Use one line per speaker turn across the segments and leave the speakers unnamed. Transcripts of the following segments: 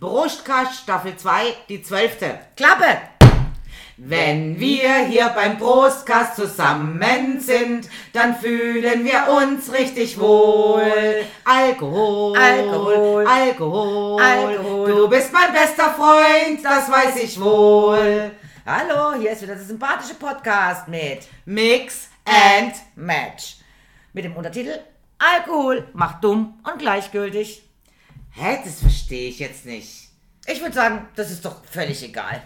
Brustkast Staffel 2, die zwölfte.
Klappe!
Wenn wir hier beim Brustkast zusammen sind, dann fühlen wir uns richtig wohl. Alkohol,
Alkohol,
Alkohol,
Alkohol.
Du bist mein bester Freund, das weiß ich wohl.
Hallo, hier ist wieder der sympathische Podcast mit
Mix and
Match. Mit dem Untertitel Alkohol macht dumm und gleichgültig.
Hä, das verstehe ich jetzt nicht.
Ich würde sagen, das ist doch völlig egal.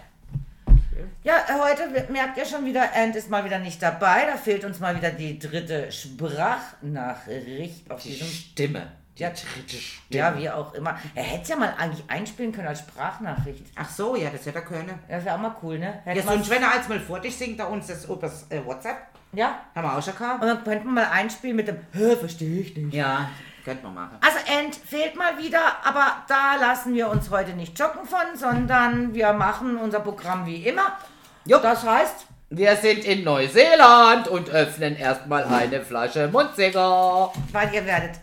Ja, heute merkt ihr schon wieder, Ant ist mal wieder nicht dabei. Da fehlt uns mal wieder die dritte Sprachnachricht auf
Die
diesem.
Stimme. Die
Ja,
dritte Stimme.
Ja, wie auch immer. Er hätte ja mal eigentlich einspielen können als Sprachnachricht.
Ach so, ja, das hätte er können.
Das wäre auch mal cool, ne? Hätte
Ja, sonst, wenn er als mal vor dich singt, da uns das übers äh, WhatsApp.
ja.
Haben wir auch schon gehabt?
Und dann könnten wir mal einspielen mit dem, hä, verstehe ich nicht.
Ja, könnte man machen.
Also End fehlt mal wieder, aber da lassen wir uns heute nicht joggen von, sondern wir machen unser Programm wie immer.
Jupp.
Das heißt,
Wir sind in Neuseeland und öffnen erstmal eine Flasche Mundsinger.
weil ihr werdet.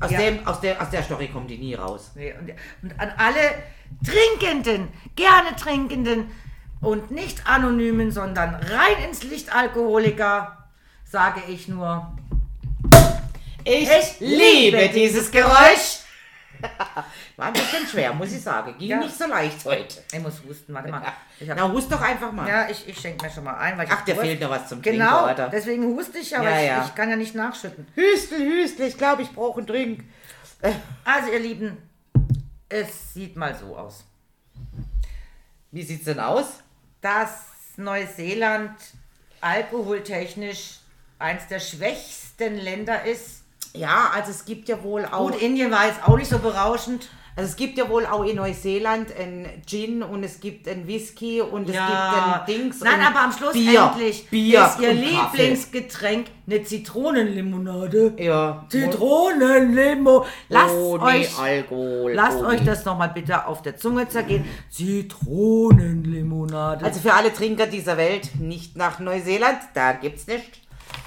Aus,
Ja.
dem, aus, der, aus der Story kommt die nie raus.
Nee, Und, und an alle Trinkenden, gerne Trinkenden und nicht Anonymen, sondern rein ins Licht Alkoholiker, sage ich nur.
Ich,
Ich liebe dieses Geräusch.
War ein bisschen schwer, muss ich sagen. Ging
Ja.
nicht so leicht heute.
Ich muss husten, warte mal. Ich hab,
Na, hust doch einfach mal.
ja, ich, ich schenke mir schon mal ein,
Ach, der fehlt noch was zum
Genau,
Trinken, oder?
deswegen huste ich, aber
Ja,
ich,
ja.
ich kann ja nicht nachschütten.
Hüstel, Hüstel, ich glaube, ich brauche einen Drink.
Also, ihr Lieben, es sieht mal so aus.
Wie sieht's denn aus?
Dass Neuseeland alkoholtechnisch eins der schwächsten Länder ist.
Ja, also es gibt ja wohl auch...
Gut, Indien war jetzt auch nicht so berauschend.
Also es gibt ja wohl auch in Neuseeland ein Gin und es gibt ein Whisky und es
Ja.
gibt ein Dings
Nein,
und
aber am Schluss
Bier,
endlich
Bier
ist ihr. Lieblingsgetränk eine Zitronenlimonade.
Ja.
Zitronenlimo. Lasst
Ohne
euch
Alkohol.
Lasst
ohne.
euch das nochmal bitte auf der Zunge zergehen. Zitronenlimonade.
Also für alle Trinker dieser Welt, nicht nach Neuseeland, da gibt's nicht.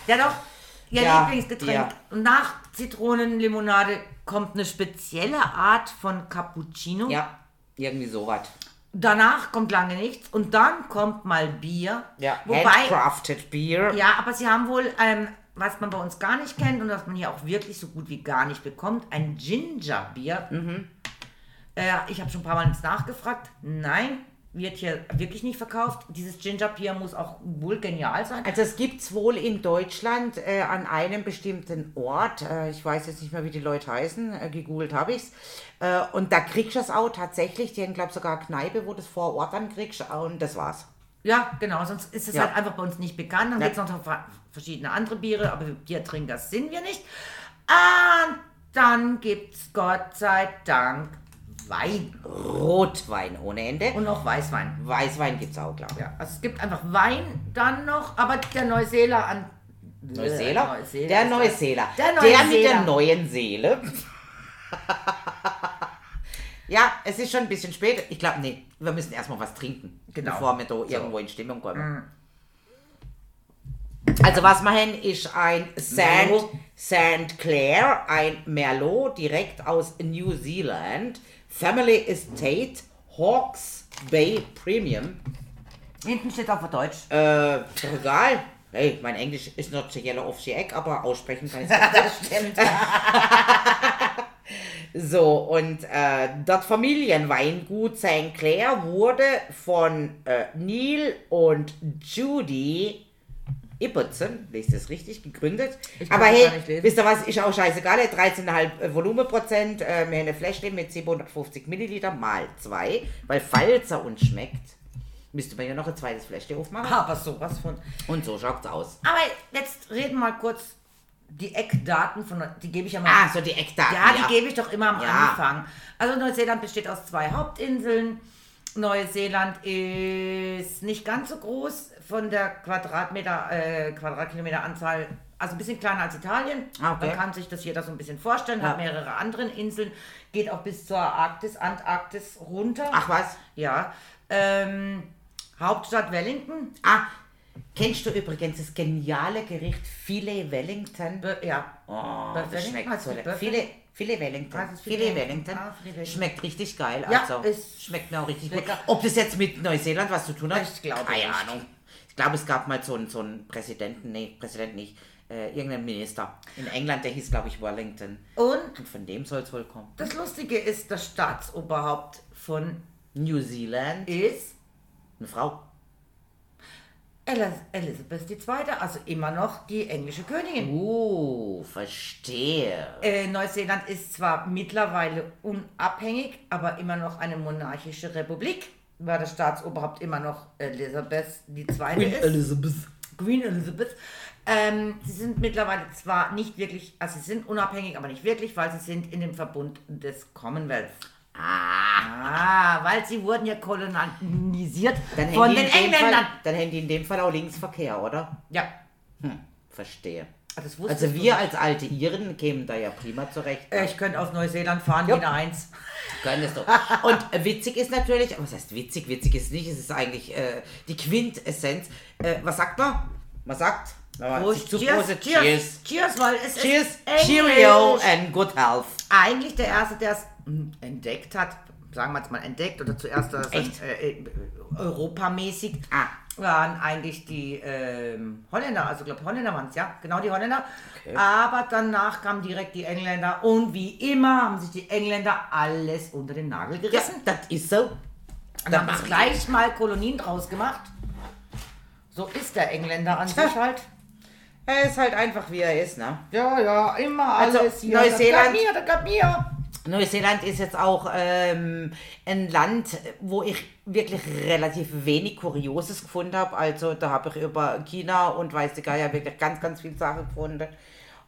ja doch, ihr
Ja,
Lieblingsgetränk.
ja.
Und nach Zitronenlimonade kommt eine spezielle Art von Cappuccino.
Ja, irgendwie sowas.
Danach kommt lange nichts und dann kommt mal Bier.
Ja,
Wobei,
handcrafted Beer.
ja, aber sie haben wohl, ähm, was man bei uns gar nicht kennt und was man hier auch wirklich so gut wie gar nicht bekommt, ein Gingerbier.
Mhm.
Äh, ich habe schon ein paar Mal nachgefragt. Nein, wird hier wirklich nicht verkauft. Dieses Gingerbier muss auch wohl genial sein.
Also es gibt's wohl in Deutschland äh, an einem bestimmten Ort, äh, ich weiß jetzt nicht mehr, wie die Leute heißen, äh, gegoogelt habe ich's. Äh, und da kriegst du es auch tatsächlich, die haben glaube sogar eine Kneipe, wo du es vor Ort dann kriegst und das war's.
Ja, genau, sonst ist es
Ja.
halt einfach bei uns nicht bekannt. Dann
Ja.
gibt es noch ver- verschiedene andere Biere, aber Biertrinker sind wir nicht. Und dann gibt es Gott sei Dank Wein
Rotwein ohne Ende.
und noch Weißwein.
Weißwein gibt's auch, glaube ich.
Ja, also es gibt einfach Wein dann noch, aber der Neuseeler an.
Neuseeler?
Neuseeler
Der
ist das.
Neuseeler.
Der
Der mit der
Neuseeler.
neuen Seele. ja, es ist schon ein bisschen spät. Ich glaube, nee, wir müssen erstmal was trinken,
Genau.
bevor wir da irgendwo in Stimmung kommen. Also was wir haben, ist ein
Merlot.
Saint Clair, ein Merlot direkt aus New Zealand. Family Estate Hawks Bay Premium.
Hinten steht für Deutsch.
Äh, ist doch egal. Hey, mein Englisch ist not so yellow off the egg, aber aussprechen kann ich es
das stimmt.
So, und äh, das Familienweingut St. Clair wurde von äh, Neil und Judy Ibbotson, lest das richtig, gegründet.
Ich
Aber hey, wisst ihr was, ist auch scheißegal, 13,5 Volumenprozent, äh, wir haben eine Flasche mit 750 Milliliter mal zwei, weil falls er uns schmeckt, müsste man ja noch ein zweites Fläschchen aufmachen.
Aber sowas von.
Und so schaut's aus.
Aber jetzt reden wir mal kurz die Eckdaten von, die gebe ich ja mal.
Ah, so die Eckdaten.
ja, die gebe ich doch immer am
Ja.
Anfang. Also Neuseeland besteht aus zwei Hauptinseln. Neuseeland ist nicht ganz so groß von der Quadratmeter, äh, Quadratkilometer Anzahl, also ein bisschen kleiner als Italien.
Ah, okay.
Man kann sich das jeder so ein bisschen vorstellen, hat
Ja.
mehrere andere Inseln, geht auch bis zur Arktis, Antarktis runter.
Ach was?
Ja. Ähm, Hauptstadt Wellington.
Ah, kennst du übrigens das geniale Gericht Filet Wellington?
Be ja.
Oh,
Bei
das
Wellington
schmeckt so
es?
Filet, Filet Wellington.
Ah,
Filet,
Filet
Wellington.
Ah, Filet.
Schmeckt richtig geil.
Ja,
also,
ist
schmeckt mir auch richtig
lecker.
gut. Ob das jetzt mit Neuseeland was zu tun hat?
Ich glaube
Keine. Ahnung. Ich glaube, es gab mal so einen, so einen Präsidenten, nee, Präsident nicht, äh, irgendeinen Minister in England, der hieß, glaube ich, Wellington.
Und
Und von dem soll es wohl kommen.
das Lustige ist, das Staatsoberhaupt von
New Zealand,
ist
eine Frau.
Elis- Elisabeth II., also immer noch die englische Königin.
Uh, verstehe.
Äh, Neuseeland ist zwar mittlerweile unabhängig, aber immer noch eine monarchische Republik, weil das Staatsoberhaupt immer noch Elisabeth II. ist.
Elizabeth.
Queen Elizabeth. Ähm, sie sind mittlerweile zwar nicht wirklich, also sie sind unabhängig, aber nicht wirklich, weil sie sind in dem Verbund des Commonwealth. Ah, weil sie wurden ja kolonisiert
Dann
von
die
den Engländern.
Fall, dann hätten die in dem Fall auch Linksverkehr, oder?
Ja,
Hm, verstehe.
Wusstest
Also
du
wir als alte Iren kämen da ja prima zurecht.
Äh, Ich könnte aus Neuseeland fahren,
Ja.
jeder eins.
Könntest du. Und äh, witzig ist natürlich, was heißt witzig? Witzig ist nicht, es ist eigentlich äh, die Quintessenz. Äh, was sagt man? Man sagt,
Prost,
zu
cheers,
Prost-
cheers,
cheers,
cheers, weil es
cheers,
ist Englisch.
cheerio and good health.
Eigentlich der Erste, der es hm, entdeckt hat, sagen wir jetzt mal entdeckt oder zuerst das
Echt?
Äh, äh, europamäßig,
Ah.
Waren eigentlich die ähm, Holländer, also glaube Holländer waren es, ja, genau die Holländer.
Okay.
Aber danach kamen direkt die Engländer und wie immer haben sich die Engländer alles unter den Nagel
Ja,
gerissen.
das ist so.
und haben jetzt gleich mal Kolonien draus gemacht. So ist der Engländer an sich halt.
Er ist halt einfach wie er ist, ne?
Ja, ja, immer
Also,
alles hier.
Neuseeland-
Das gab mir, das gab mir.
Neuseeland ist jetzt auch ähm, ein Land, wo ich wirklich relativ wenig Kurioses gefunden habe. Also da habe ich über China und weiß der Geier wirklich ganz, ganz viele Sachen gefunden.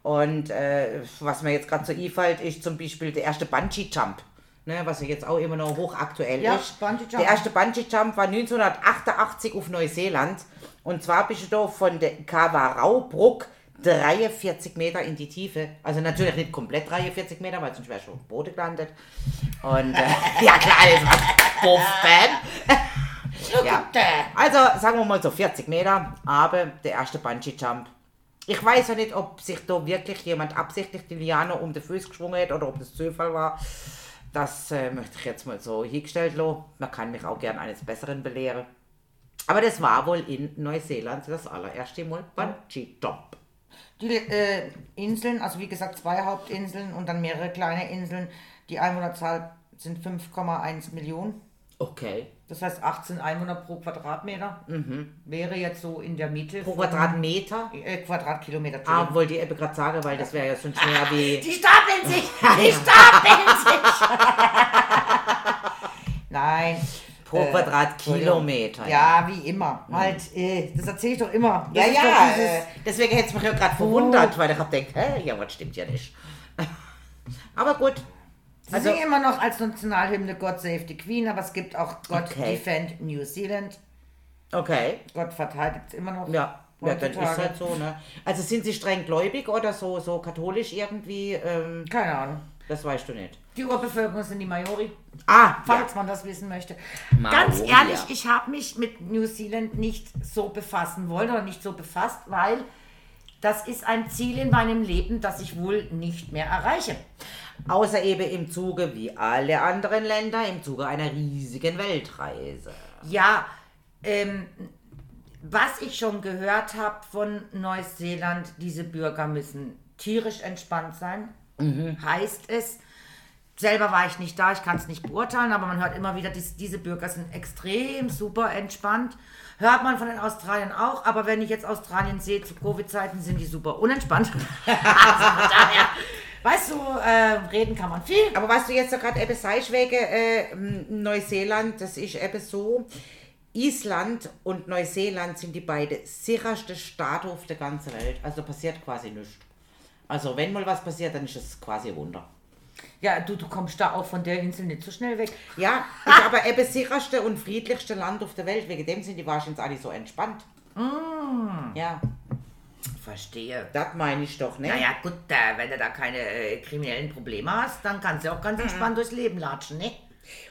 Und äh, was mir jetzt gerade so einfällt, ist zum Beispiel der erste Bungee-Jump. Ne, was ja jetzt auch immer noch hochaktuell
Ja,
ist. Der erste Bungee-Jump war 1988 auf Neuseeland. Und zwar bist du da von der Kawarau-Bruck 43 Meter in die Tiefe. Also natürlich nicht komplett 43 Meter, weil sonst wäre schon auf dem Boden gelandet. Und äh, ja klar, das war Buff-Fan. ja. Also sagen wir mal so 40 Meter, aber der erste Bungee-Jump. Ich weiß ja nicht, ob sich da wirklich jemand absichtlich die Liane um den Fuß geschwungen hat oder ob das Zufall war. Das äh, möchte ich jetzt mal so hingestellt lassen. Man kann mich auch gern eines Besseren belehren. Aber das war wohl in Neuseeland das allererste Mal Bungee-Jump.
Die äh, Inseln, also wie gesagt zwei Hauptinseln und dann mehrere kleine Inseln, die Einwohnerzahl sind 5,1 Millionen.
Okay.
Das heißt 18 Einwohner pro Quadratmeter. Wäre jetzt so in der Mitte.
Mhm. Pro Quadratmeter?
Äh, Quadratkilometer.
Ah, wollte ich eben gerade sagen, weil das wäre ja sonst mehr wie...
Die stapeln sich! Die stapeln sich! Nein.
Pro
Äh,
Quadratkilometer.
Ja, wie immer. Halt, äh, das erzähle ich doch immer.
Ja,
Das ist
ja,
doch dieses-
äh, deswegen hätte es mich ja gerade verwundert, weil ich hab gedacht, hä, ja, was stimmt ja nicht. Aber gut.
Sie
Also,
singen immer noch als Nationalhymne God Save the Queen, aber es gibt auch God
Okay.
Defend New Zealand.
okay.
Gott verteidigt es immer noch.
Ja, ja dann ist
heutzutage.
halt so, ne? Also sind sie streng gläubig oder so, so katholisch irgendwie? Ähm,
Keine Ahnung.
das weißt du nicht.
Die Urbevölkerung sind die Maori,
Ah,
falls man das wissen möchte.
Maori,
Ganz ehrlich,
ja.
ich habe mich mit New Zealand nicht so befassen wollen oder nicht so befasst, weil das ist ein Ziel in meinem Leben, das ich wohl nicht mehr erreiche.
Außer eben im Zuge, wie alle anderen Länder, im Zuge einer riesigen Weltreise.
Ja, ähm, was ich schon gehört habe von Neuseeland, diese Bürger müssen tierisch entspannt sein, heißt es. Selber war ich nicht da, ich kann es nicht beurteilen, aber man hört immer wieder, dies, diese Bürger sind extrem super entspannt. Hört man von den Australiern auch, aber wenn ich jetzt Australien sehe zu Covid-Zeiten, sind die super unentspannt. also daher, weißt du, äh, reden kann man viel.
Aber was du jetzt so gerade sagst, wegen äh, Neuseeland, das ist eben so, Island und Neuseeland sind die beiden sichersten Staaten auf der ganzen Welt. Also passiert quasi nichts. Also wenn mal was passiert, dann ist es quasi ein Wunder.
Ja, du, du kommst da auch von der Insel nicht so schnell weg.
Ja, ist aber eben das sicherste und friedlichste Land auf der Welt. Wegen dem sind die wahrscheinlich alle so entspannt. Ja,
Verstehe.
das meine ich doch, ne?
Naja, gut, äh, wenn du da keine äh, kriminellen Probleme hast, dann kannst du auch ganz entspannt durchs Leben latschen, ne?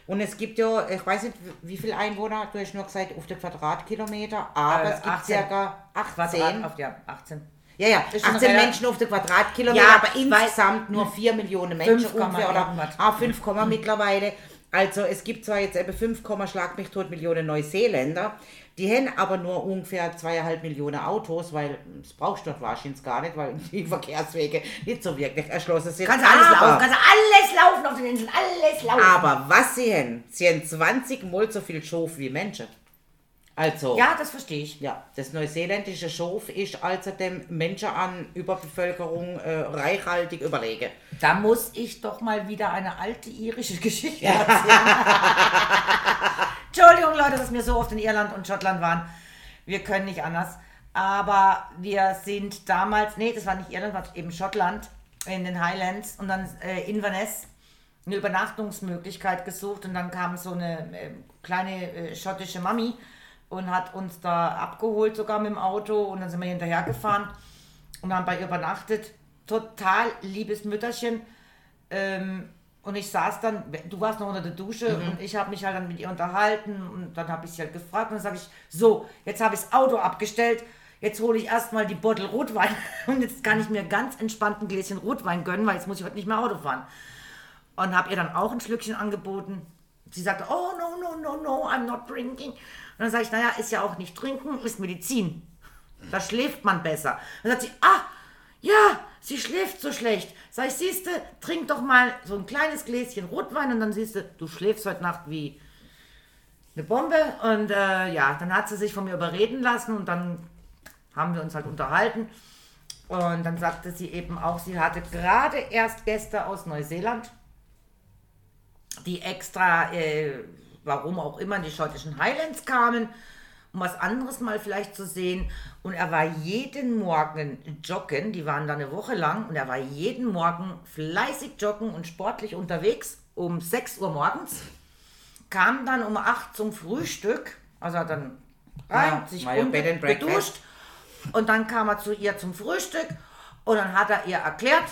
Und es gibt ja, ich weiß nicht, wie viele Einwohner, du hast nur gesagt, auf den Quadratkilometer, aber
Äh,
es gibt
18.
circa 18.
Quadrat auf, ja, 18.
Ja, ja,
Ist schon
18
relativ-
Menschen auf den Quadratkilometer,
Ja,
aber insgesamt nur 4 Millionen Menschen
5,
ungefähr. Oder, ah, 5, mittlerweile. Also es gibt zwar jetzt eben 5, Schlag mich tot Millionen Neuseeländer, die haben aber nur ungefähr zweieinhalb Millionen Autos, weil das brauchst du dort wahrscheinlich gar nicht, weil die Verkehrswege nicht so wirklich erschlossen sind.
Kannst du alles
aber,
laufen, kannst du alles laufen auf den Inseln, alles laufen.
aber was sie haben, sie haben 20 Mal so viel Schof wie Menschen. Also...
Ja, das verstehe ich.
Ja, das neuseeländische Schof ist also dem Menschen an Überbevölkerung äh, reichhaltig überlegen.
Da muss ich doch mal wieder eine alte irische Geschichte erzählen. Entschuldigung, Leute, dass wir so oft in Irland und Schottland waren. Wir können nicht anders. Aber wir sind damals, nee, das war nicht Irland, war eben Schottland in den Highlands und dann äh, Inverness eine Übernachtungsmöglichkeit gesucht und dann kam so eine äh, kleine äh, schottische Mami und hat uns da abgeholt, sogar mit dem Auto und dann sind wir hinterher gefahren und haben bei ihr übernachtet. Total liebes Mütterchen. Ähm, und ich saß dann, du warst noch unter der Dusche und ich habe mich halt dann mit ihr unterhalten und dann habe ich sie halt gefragt und dann sage ich, so, jetzt habe ich das Auto abgestellt, jetzt hole ich erstmal die Bottle Rotwein und jetzt kann ich mir ganz entspannt ein Gläschen Rotwein gönnen, weil jetzt muss ich heute nicht mehr Auto fahren. Und habe ihr dann auch ein Schlückchen angeboten. Sie sagte, oh no, no, no, no, I'm not drinking. Und dann sage ich, naja, ist ja auch nicht trinken, ist Medizin. Da schläft man besser. Dann sagt sie, ah, ja, sie schläft so schlecht. Sag ich, siehste, trink doch mal so ein kleines Gläschen Rotwein und dann siehst du, du schläfst heute Nacht wie eine Bombe. Und äh, ja, dann hat sie sich von mir überreden lassen und dann haben wir uns halt unterhalten. Und dann sagte sie eben auch, sie hatte gerade erst Gäste aus Neuseeland, die extra, äh, warum auch immer, in die schottischen Highlands kamen, um was anderes mal vielleicht zu sehen. Und er war jeden Morgen joggen, die waren da eine Woche lang, und er war jeden Morgen fleißig joggen und sportlich unterwegs. Um 6 Uhr morgens, kam dann um 8 zum Frühstück, also hat dann rein,
Ja,
sich geduscht, und dann kam er zu ihr zum Frühstück. Und dann hat er ihr erklärt,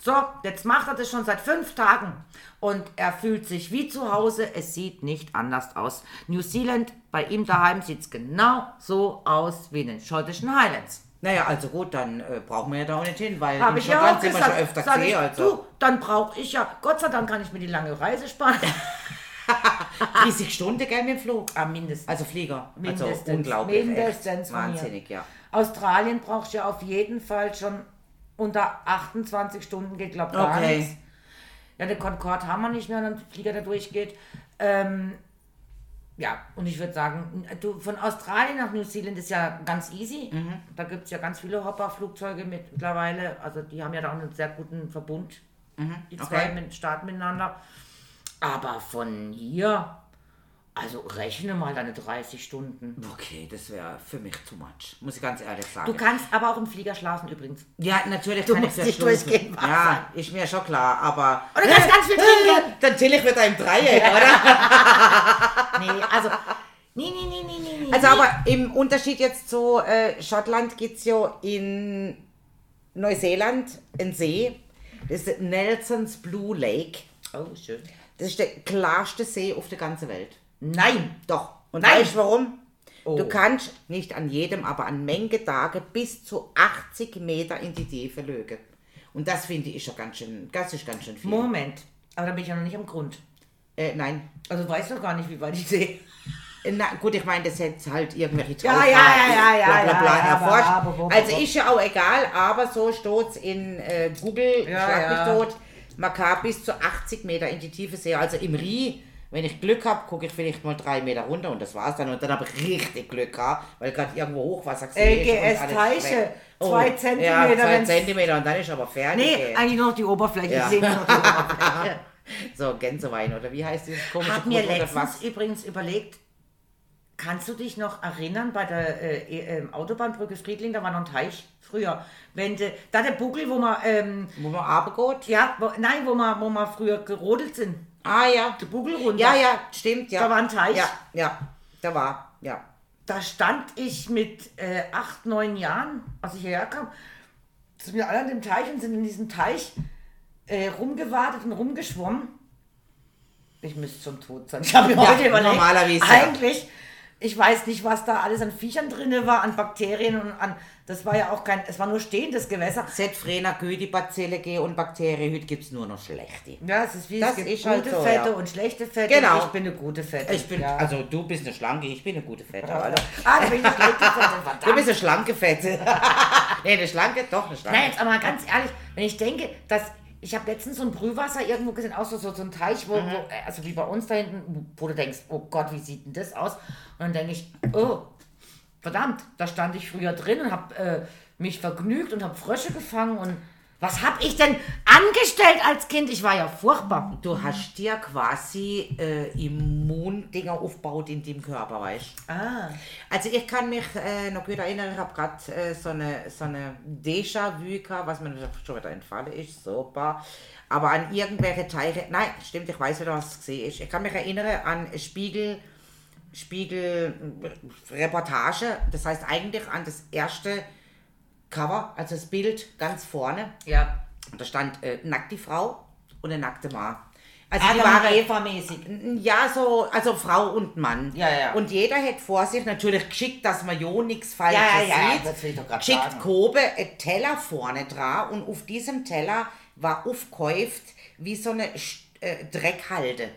so, jetzt macht er das schon seit fünf Tagen und er fühlt sich wie zu Hause. Es sieht nicht anders aus. New Zealand, bei ihm daheim sieht es genau so aus wie in den schottischen Highlands.
Naja, also gut, dann äh, brauchen wir ja da auch nicht hin, weil
Habe
in
ich ja auch
Schottland sind wir schon
gesagt.
öfter
Sag ich,
gesehen. Also
Du, dann brauche ich ja, Gott sei Dank kann ich mir die lange Reise sparen.
30 Stunden gell mit dem Flug.
ah, mindestens.
Also Flieger.
Mindestens.
Also unglaublich.
Mindestens.
Wahnsinnig, ja.
Australien braucht ja auf jeden Fall schon unter 28 Stunden, geht glaube gar
Okay.
nichts. Ja, den Concorde haben wir nicht mehr, wenn der Flieger da durchgeht. Ähm, ja, und ich würde sagen, du, von Australien nach New Zealand ist ja ganz easy.
Mhm.
Da gibt es ja ganz viele Hopper-Flugzeuge mittlerweile. Also die haben ja da auch einen sehr guten Verbund, die zwei
Mhm. okay.
mit, Staaten miteinander. Aber von hier, also rechne mal deine 30 Stunden.
Okay, das wäre für mich too much, muss ich ganz ehrlich sagen.
Du kannst aber auch im Flieger schlafen übrigens.
ja, natürlich
Du
kann
musst
ich
nicht durchgehend wach
Ja, ist mir schon klar, aber...
Und du kannst ganz viel trinken.
Dann chill ich wieder im Dreieck, oder?
Nee, also. Nee, nee, nee, nee, nee, nee.
Also aber im Unterschied jetzt zu äh, Schottland gibt es ja in Neuseeland einen See, das ist Nelson's Blue Lake.
Oh, schön.
Das ist der klarste See auf der ganzen Welt.
Nein!
Doch. Und
Nein.
weißt du warum?
Oh.
Du kannst nicht an jedem, aber an Menge Tage bis zu 80 Meter in die Tiefe lügen. Und das finde ich schon ganz schön, das ist ganz schön viel.
Moment. Aber da bin ich ja noch nicht am Grund.
Äh, nein.
Also du weißt doch gar nicht, wie weit ich sehe.
Äh, Na gut, ich meine, das jetzt halt irgendwelche
Ja,
Taucher-
ja, ja, ja, ja,
bla, bla, bla,
ja, ja,
erforscht.
aber- aber- aber-
also ist ja auch egal, aber so steht es in äh, Google,
Ja,
schlag
ja.
mich tot, man kann bis zu 80 Meter in die Tiefe sehen. Also im Rie, wenn ich Glück habe, gucke ich vielleicht mal drei Meter runter und das war's dann. Und dann habe ich richtig Glück gehabt, weil gerade irgendwo Hochwasser gesehen ist und
LGS
alles
Teiche,
weg.
zwei
Ja,
Zentimeter,
zwei
wenn's-
Zentimeter und dann ist aber fertig.
Nee,
ey.
eigentlich nur noch die Oberfläche.
Ja.
Ich noch die Oberfläche.
So, Gänsewein oder wie heißt dieses komische
Hab mir letztens
was?
übrigens überlegt, kannst du dich noch erinnern bei der äh, äh, Autobahnbrücke Friedling, da war noch ein Teich früher. Wenn de, da der Buckel, wo man, ähm,
Wo man runtergeht?
ja, wo, nein, wo man, wo man früher gerodelt sind.
Ah ja.
Der Buckel runter.
Ja, ja, stimmt, ja.
Da war ein Teich.
Ja, ja, da war, ja.
Da stand ich mit äh, acht, neun Jahren, als ich hierher kam, sind wir alle an dem Teich und sind in diesem Teich äh, rumgewartet und rumgeschwommen. Ich müsste schon tot sein. Ich habe mir
Ja,
heute überlegt,
normalerweise, ja.
Ich weiß nicht, was da alles an Viechern drin war, an Bakterien und an. Das war ja auch kein. Es war nur stehendes Gewässer.
Früher die Bazille gehen und Bakterien, heute gibt es nur noch schlechte.
Ja, es ist wie
Das
es gibt
ist
gute
halt so,
Fette
ja.
und schlechte Fette.
Genau.
Ich bin eine gute Fette.
Ich bin,
ja.
also du bist eine Schlanke, ich bin eine gute Fette.
Ah,
Alter.
da bin ich eine schlechte Fette,
Du bist eine schlanke Fette. nee, eine schlanke, doch eine schlanke.
Nein, jetzt aber mal ganz ehrlich, wenn ich denke, dass. Ich habe letztens so ein Brühwasser irgendwo gesehen, auch so, so, so ein Teich, wo, wo, äh, also wie bei uns da hinten, wo du denkst, oh Gott, wie sieht denn das aus? Und dann denke ich, oh, verdammt, da stand ich früher drin und habe äh, mich vergnügt und habe Frösche gefangen und was habe ich denn angestellt als Kind? Ich war ja furchtbar.
Du hast dir quasi äh, Immundinger aufgebaut in dem Körper, weißt du?
Ah.
Also ich kann mich äh, noch gut erinnern, ich habe gerade äh, so eine, so eine Déjà-vu gehabt, was mir schon wieder entfallen ist, super. Aber an irgendwelche Teile, nein, stimmt, ich weiß wieder, was es gesehen ist. Ich kann mich erinnern an Spiegel, Spiegel äh, Reportage, das heißt eigentlich an das erste Cover, also das Bild ganz vorne.
Ja.
Da stand äh, nackte Frau und eine nackte Mann. Also
Adam
die waren
und Eva mäßig.
ja, so, also Frau und Mann.
Ja, ja.
Und jeder hätte vor sich natürlich geschickt, dass man ja nichts Falsches
Ja, ja, ja,
sieht.
das will ich doch grad
Geschickt
sagen.
Kobe ein Teller vorne dran und auf diesem Teller war aufgehäuft wie so eine äh, Dreckhalde.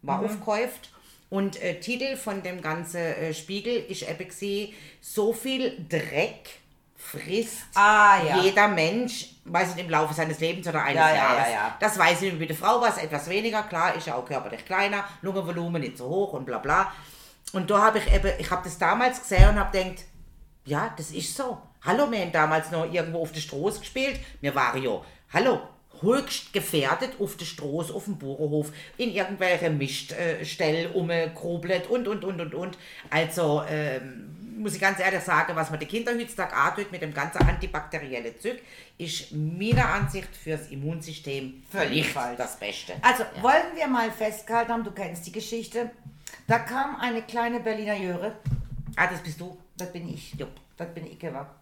War
Mhm.
aufgehäuft. Und äh, Titel von dem ganzen äh, Spiegel ist eben so viel Dreck frisst
Ah, ja.
jeder Mensch, weiß nicht, im Laufe seines Lebens oder eines
Ja, ja,
Jahres.
ja.
Das weiß ich, mit der Frau war es etwas weniger, klar, ist ja auch körperlich kleiner, Lungenvolumen nicht so hoch und bla bla. Und da habe ich eben, ich habe das damals gesehen und habe gedacht, ja, das ist so. Hallo, wir haben damals noch irgendwo auf der Straße gespielt. Wir waren ja, hallo, höchst gefährdet auf der Straße, auf dem Bauernhof, in irgendwelche Miststellen umgegrubelt und, und, und, und, und. Also, ähm, muss ich ganz ehrlich sagen, was man den Kindern heutzutage antut mit dem ganzen antibakteriellen Zeug, ist meiner Ansicht fürs Immunsystem
Völlig falsch.
das Beste.
Also, wollen wir mal festgehalten haben, du kennst die Geschichte. Da kam eine kleine Berliner Jöre.
Ah, das bist du.
Das bin ich.
Jo.
Das bin ich, war.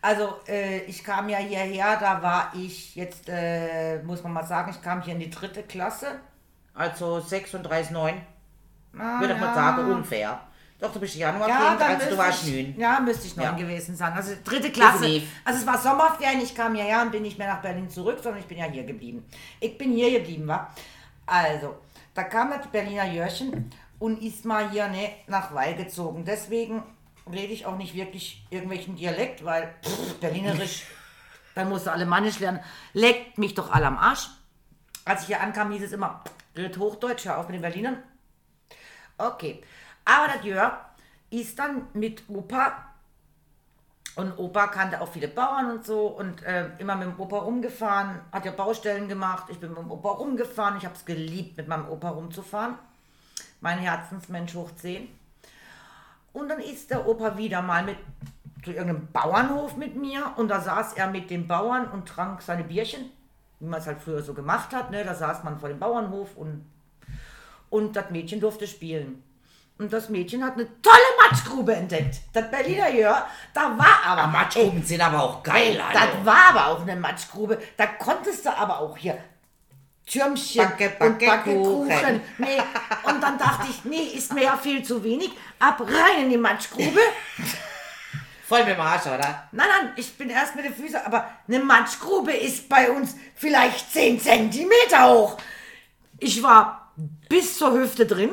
Also, äh, ich kam ja hierher, da war ich jetzt, äh, muss man mal sagen, ich kam hier in die dritte Klasse.
Also 36,9,
Ah,
würde ich
ja.
mal sagen, ungefähr. Doch, du bist Januar
Ja,
Kind, also du warst neun.
Ja, müsste ich neun
Ja.
gewesen sein. Also dritte Klasse. Also es war Sommerferien, ich kam hierher und bin nicht mehr nach Berlin zurück, sondern ich bin ja hier geblieben. Ich bin hier geblieben, wa? Also, da kam das Berliner Jörchen und ist mal hier ne, nach Weil gezogen. Deswegen rede ich auch nicht wirklich irgendwelchen Dialekt, weil pff, Berlinerisch, dann musst du Alemannisch lernen. Leckt mich doch alle am Arsch. Als ich hier ankam, hieß es immer, red Hochdeutsch, hör auf mit den Berlinern. Okay. Aber der Jörg ist dann mit Opa und Opa kannte auch viele Bauern und so und äh, immer mit dem Opa rumgefahren, hat ja Baustellen gemacht. Ich bin mit dem Opa rumgefahren. Ich habe es geliebt, mit meinem Opa rumzufahren. Mein Herzensmensch hoch 10. Und dann ist der Opa wieder mal mit zu irgendeinem Bauernhof mit mir und da saß er mit den Bauern und trank seine Bierchen, wie man es halt früher so gemacht hat. Ne? Da saß man vor dem Bauernhof und, und das Mädchen durfte spielen. Und das Mädchen hat eine tolle Matschgrube entdeckt. Das Berliner Jör, da war aber
Ah, Matschgruben sind aber auch geil,
das
Alter.
war aber auch eine Matschgrube. Da konntest du aber auch hier Türmchen
Backe,
und
Backe,
Backekuchen.
Kuchen.
Nee. Und dann dachte ich, nee, ist mir ja viel zu wenig. Ab rein in die Matschgrube.
Voll mit dem Arsch, oder?
Nein, nein, ich bin erst mit den Füßen, aber eine Matschgrube ist bei uns vielleicht 10 Zentimeter hoch. Ich war bis zur Hüfte drin.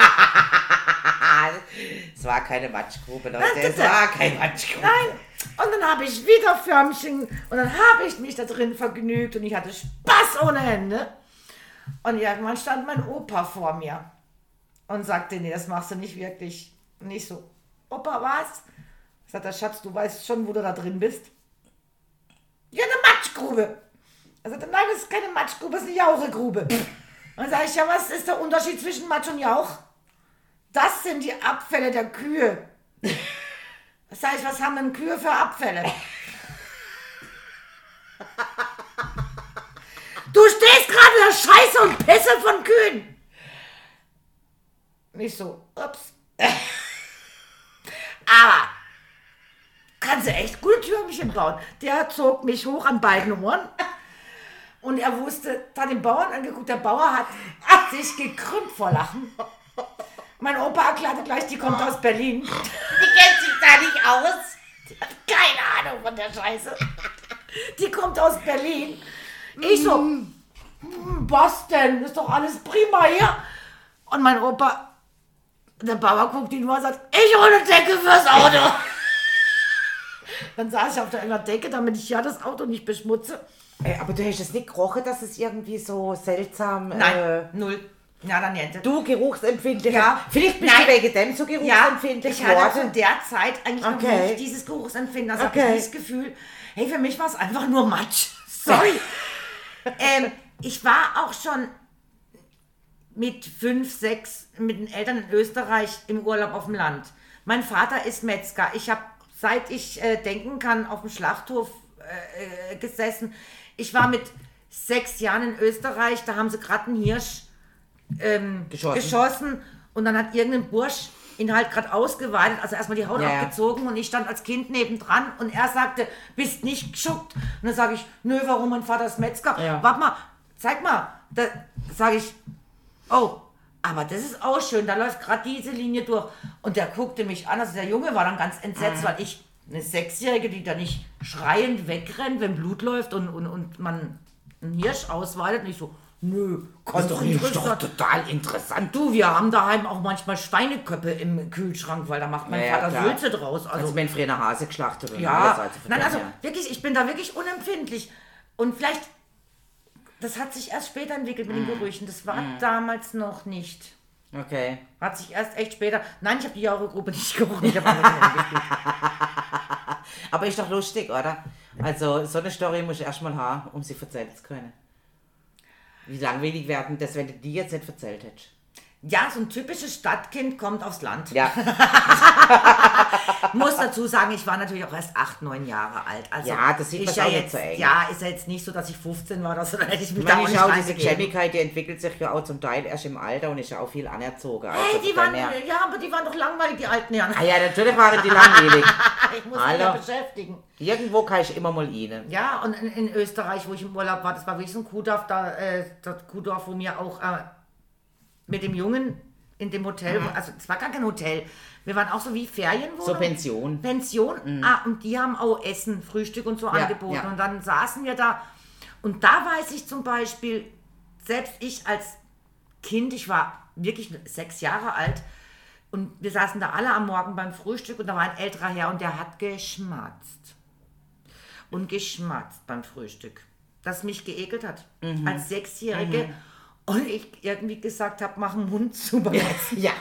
Es war keine Matschgrube, Leute.
Nein,
Es war keine Matschgrube.
Nein. Und dann habe ich wieder Förmchen und dann habe ich mich da drin vergnügt und ich hatte Spaß ohne Ende. Und irgendwann stand mein Opa vor mir und sagte, nee, das machst du nicht wirklich. Und ich so, Opa, was? Sagt der Schatz, du weißt schon, wo du da drin bist. Ja, eine Matschgrube. Er sagte, nein, das ist keine Matschgrube, das ist eine Jauchegrube. Und dann sage ich, ja, was ist der Unterschied zwischen Matsch und Jauch? Das sind die Abfälle der Kühe. Das heißt, was haben denn Kühe für Abfälle? Du stehst gerade in der Scheiße und Pisse von Kühen. Nicht so, ups. Aber kannst du echt gute Türmchen bauen. Der zog mich hoch an beiden Ohren. Und er wusste, hat den Bauern angeguckt, der Bauer hat, hat sich gekrümmt vor Lachen. Mein Opa erklärte gleich, die kommt aus Berlin.
Die kennt sich da nicht aus.
Keine Ahnung von der Scheiße. Die kommt aus Berlin. Ich so, "Hm, Boston, ist doch alles prima hier. Und mein Opa, der Bauer guckt ihn nur und sagt, ich hole eine Decke fürs Auto. Dann saß ich auf der einer Decke, damit ich ja das Auto nicht beschmutze.
Ey, aber du hast es nicht gerochen, dass es irgendwie so seltsam...
Nein,
Äh,
null. Nada niente.
du geruchsempfindlich.
Ja.
Vielleicht bist
Nein.
du wegen dem so
Ja,
geruchsempfindlich
ich hatte zu der Zeit eigentlich noch
Okay.
nicht dieses Geruchsempfinden. Also
Okay.
habe ich das Gefühl, hey, für mich war es einfach nur Matsch. Sorry. ähm, ich war auch schon mit fünf, sechs mit den Eltern in Österreich im Urlaub auf dem Land. Mein Vater ist Metzger. Ich habe, seit ich äh, denken kann, auf dem Schlachthof äh, äh, gesessen. Ich war mit sechs Jahren in Österreich, da haben sie gerade einen Hirsch ähm,
Geschossen.
geschossen. und dann hat irgendein Bursch ihn halt gerade ausgeweidet, also erstmal die Haut
Ja,
abgezogen und ich stand als Kind nebendran und er sagte, bist nicht geschuckt. Und dann sage ich, nö, warum, mein Vater ist Metzger.
Ja.
Warte mal, zeig mal. Da sage ich, oh, aber das ist auch schön, da läuft gerade diese Linie durch. Und der guckte mich an, also der Junge war dann ganz
Mhm.
entsetzt, weil ich, eine Sechsjährige, die da nicht schreiend wegrennt, wenn Blut läuft und, und, und man einen Hirsch ausweidet, nicht so, nö,
Das ist doch, total interessant.
Du, wir haben daheim auch manchmal Schweineköppe im Kühlschrank, weil da macht mein
Ja, ja,
Vater
klar.
Sülze draus. Also,
Also eine Hase geschlachtet
ja,
alles, also von
nein, also
her.
wirklich, ich bin da wirklich unempfindlich. Und vielleicht, das hat sich erst später entwickelt mit den
Mhm.
Gerüchen. Das war damals noch nicht.
Okay.
Hat sich erst echt später. Nein, ich habe die Jahrgruppe nicht gerochen. Ich gespielt.
Aber ist doch lustig, oder? Also so eine Story muss ich erstmal haben, um sie erzählen zu können. Wie langweilig werden das, wenn du die jetzt nicht erzählt hättest?
Ja, so ein typisches Stadtkind kommt aufs Land.
Ja,
Muss dazu sagen, ich war natürlich auch erst acht, neun Jahre alt. Also
Ja, das sieht man
ja
auch nicht
jetzt,
so eng.
Ja, ist ja jetzt nicht so, dass ich 15 war oder so, dann hätte ich mich
ich
da auch
ich
nicht
auch, diese. Geschämigkeit, die entwickelt sich ja auch zum Teil erst im Alter und ist ja auch viel anerzogen. Also
Hey,
von
die waren, ja, aber die waren doch langweilig, die alten Herren.
Ah ja, natürlich waren die langweilig.
Ich muss mich ja beschäftigen.
Irgendwo kann ich immer mal ihnen.
Ja, und in, in Österreich, wo ich im Urlaub war, das war wirklich so ein Kuhdorf, da, äh, das Kuhdorf, wo mir auch äh, mit dem Jungen in dem Hotel, also es war gar kein Hotel, wir waren auch so wie Ferienwohnung.
So Pension.
Pension. Ah, und die haben auch Essen, Frühstück und so
Ja,
angeboten.
ja.
Und dann saßen wir da. Und da weiß ich zum Beispiel, selbst ich als Kind, ich war wirklich sechs Jahre alt, und wir saßen da alle am Morgen beim Frühstück und da war ein älterer Herr und der hat geschmatzt. Und geschmatzt beim Frühstück. Das mich geekelt hat.
Mhm.
Als Sechsjährige. Und ich irgendwie gesagt habe, mach den Mund zu beim Essen.
Ja.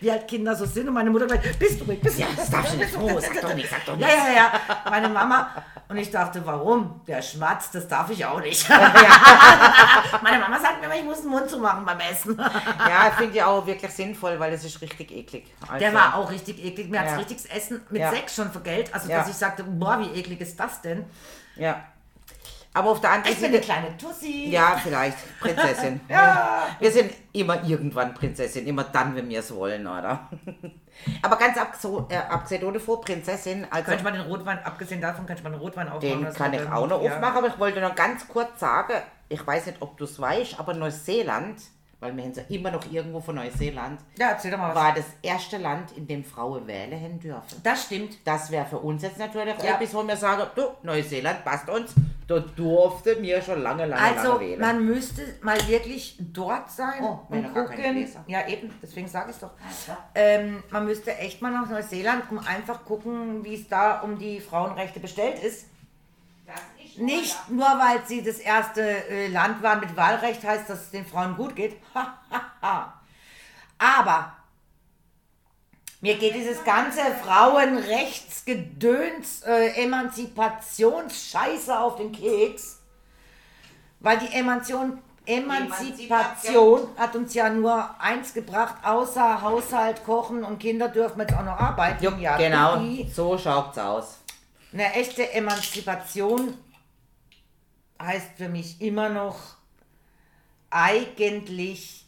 Wie halt Kinder so sind und meine Mutter gleich, bist du ruhig, bist du
Ja, das darfst du nicht. Oh, sag doch nicht, sag doch
Ja,
nicht.
ja, ja, meine Mama. Und ich dachte, warum? Der schmatzt, das darf ich auch nicht. meine Mama sagt mir immer, ich muss den Mund zumachen beim Essen.
Ja, finde ich auch wirklich sinnvoll, weil es ist richtig eklig. Also,
Der war auch richtig eklig. Mir hat
Ja.
richtiges Essen mit
Ja.
sechs schon vergelt. Also,
Ja.
dass ich sagte, boah, wie eklig ist das denn?
Ja. Aber auf der anderen
Ich bin eine
Seite.
kleine Tussi.
Ja, vielleicht. Prinzessin. ja. Wir sind immer irgendwann Prinzessin, immer dann, wenn wir es wollen, oder? Aber ganz abgeso- äh, abgesehen ohne vor Prinzessin, also
Könnte man den Rotwein, abgesehen davon, könnte man den Rotwein aufmachen.
den kann ich auch noch
ja.
aufmachen, aber ich wollte noch ganz kurz sagen, ich weiß nicht, ob du es weißt, aber Neuseeland, weil wir sind ja immer noch irgendwo von Neuseeland,
Ja, erzähl doch mal was.
war das erste Land, in dem Frauen wählen haben dürfen.
Das stimmt.
Das wäre für uns jetzt natürlich
Ja.
etwas, wo wir sagen, du, Neuseeland passt uns, da durfte mir schon lange, lange,
Also,
lange wählen.
man müsste mal wirklich dort sein
Oh, haben
und gucken. Ja, eben, deswegen sage ich es doch. Ähm, man müsste echt mal nach Neuseeland, um einfach gucken, wie es da um die Frauenrechte bestellt ist. Nicht nur, weil sie das erste äh, Land waren mit Wahlrecht, heißt, dass es den Frauen gut geht. Aber mir geht dieses ganze Frauenrechtsgedöns, äh, Emanzipationsscheiße auf den Keks. Weil die Emanzipation, Emanzipation hat uns ja nur eins gebracht, außer Haushalt, Kochen und Kinder dürfen jetzt auch noch arbeiten.
Jupp,
ja,
genau, so schaut's aus.
eine echte Emanzipation heißt für mich immer noch eigentlich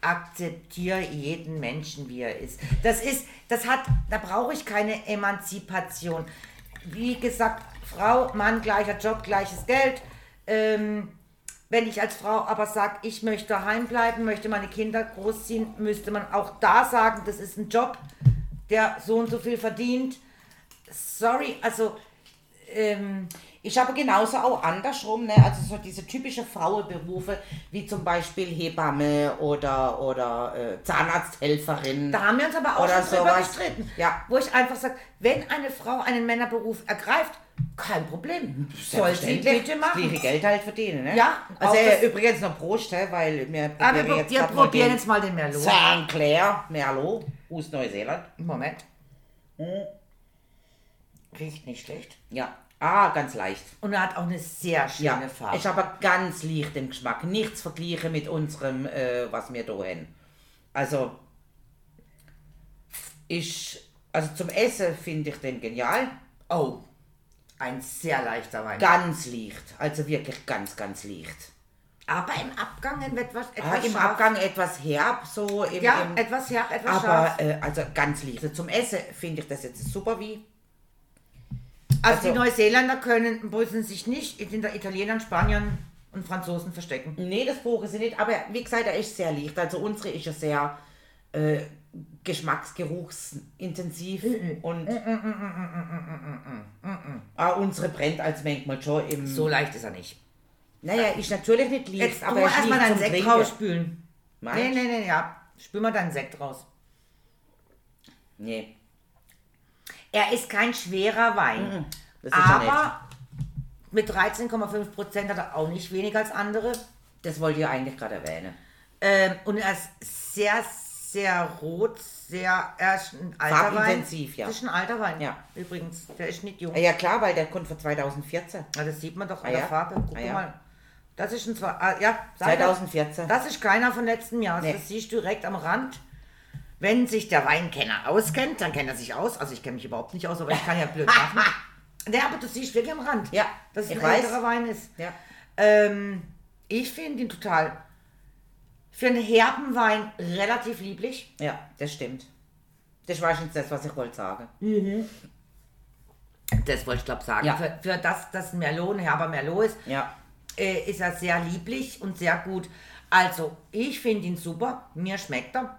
akzeptiere jeden Menschen, wie er ist. Das ist, das hat, da brauche ich keine Emanzipation. Wie gesagt, Frau, Mann, gleicher Job, gleiches Geld. Ähm, Wenn ich als Frau aber sage, ich möchte daheim bleiben, möchte meine Kinder großziehen, müsste man auch da sagen, das ist ein Job, der so und so viel verdient. Sorry, also ähm,
Ich habe genauso auch andersrum, ne? also so diese typische Frauenberufe, wie zum Beispiel Hebamme oder, oder äh, Zahnarzthelferin.
Da haben wir uns aber auch
Oder
schon drüber gestritten.
Ja.
Wo ich einfach sage, wenn eine Frau einen Männerberuf ergreift, kein Problem. Soll sie bitte machen.
Geld halt verdienen, ne?
Ja,
Also äh, übrigens noch Prost, weil wir
Aber
probieren
wir, wir
grad mal
probieren
den
jetzt mal den Merlot.
St. Clair Merlot aus Neuseeland.
Moment. Riecht nicht schlecht.
Ja. Ah, ganz leicht.
Und er hat auch eine sehr schöne
Ja,
Farbe.
ist aber ganz leicht im Geschmack. Nichts vergleichen mit unserem, äh, was wir da haben. Also, ich, also zum Essen finde ich den genial.
oh, ein sehr leichter Wein.
Ganz leicht. Also wirklich ganz, ganz leicht.
aber im Abgang etwas,
Ah,
etwas
Im
scharf.
Abgang etwas herb, so im,
Ja,
im,
etwas herb, etwas
aber
scharf.
äh, also ganz leicht. Zum Essen finde ich das jetzt super wie.
Also, die
also-
Neuseeländer können, müssen sich nicht hinter Italienern, Spaniern und Franzosen verstecken.
Nee, das brauchen sie nicht, aber wie gesagt, er ist sehr leicht. Also unsere ist ja sehr äh, geschmacksgeruchsintensiv und ah, unsere brennt als manchmal schon im.
So leicht ist er nicht.
naja, ist natürlich nicht leicht,
Jetzt
aber ist
erstmal deinen Sekt
Trinken.
rausspülen. Nee,
Meinst?
nee, nee, ja. Spül mal deinen Sekt raus.
Nee,
Er ist kein schwerer Wein.
nicht.
aber mit 13,5 Prozent hat er auch nicht weniger als andere.
Das wollte ich eigentlich gerade erwähnen.
Ähm, und er ist sehr, sehr rot, sehr, er ist ein alter Wein.
Farbintensiv, ja.
Das ist ein alter Wein,
Ja.
übrigens. Der ist nicht jung.
Ah, Ja klar, weil der kommt von 2014.
Ja, das sieht man doch an
Ah,
der
ja?
Farbe. Guck
Ah, ja.
mal. Das ist ein zwei, ah, ja, sag das.
2014.
Das ist keiner von letztem Jahr.
Nee.
Das siehst du direkt am Rand. Wenn sich der Weinkenner auskennt, dann kennt er sich aus. Also ich kenne mich überhaupt nicht aus, aber ich kann ja blöd machen. Ja, aber du siehst wirklich am Rand,
Ja,
dass es
ich
ein
weiß.
älterer Wein ist.
Ja.
Ähm, ich finde ihn total für einen herben Wein relativ lieblich.
ja, das stimmt. Das war schon das, was ich wollte sagen.
Das wollte ich glaube sagen.
Ja.
Für, für das, dass ein Merlot ein herber Merlot ist,
Ja.
äh, ist er sehr lieblich und sehr gut. Also, ich finde ihn super. Mir schmeckt er.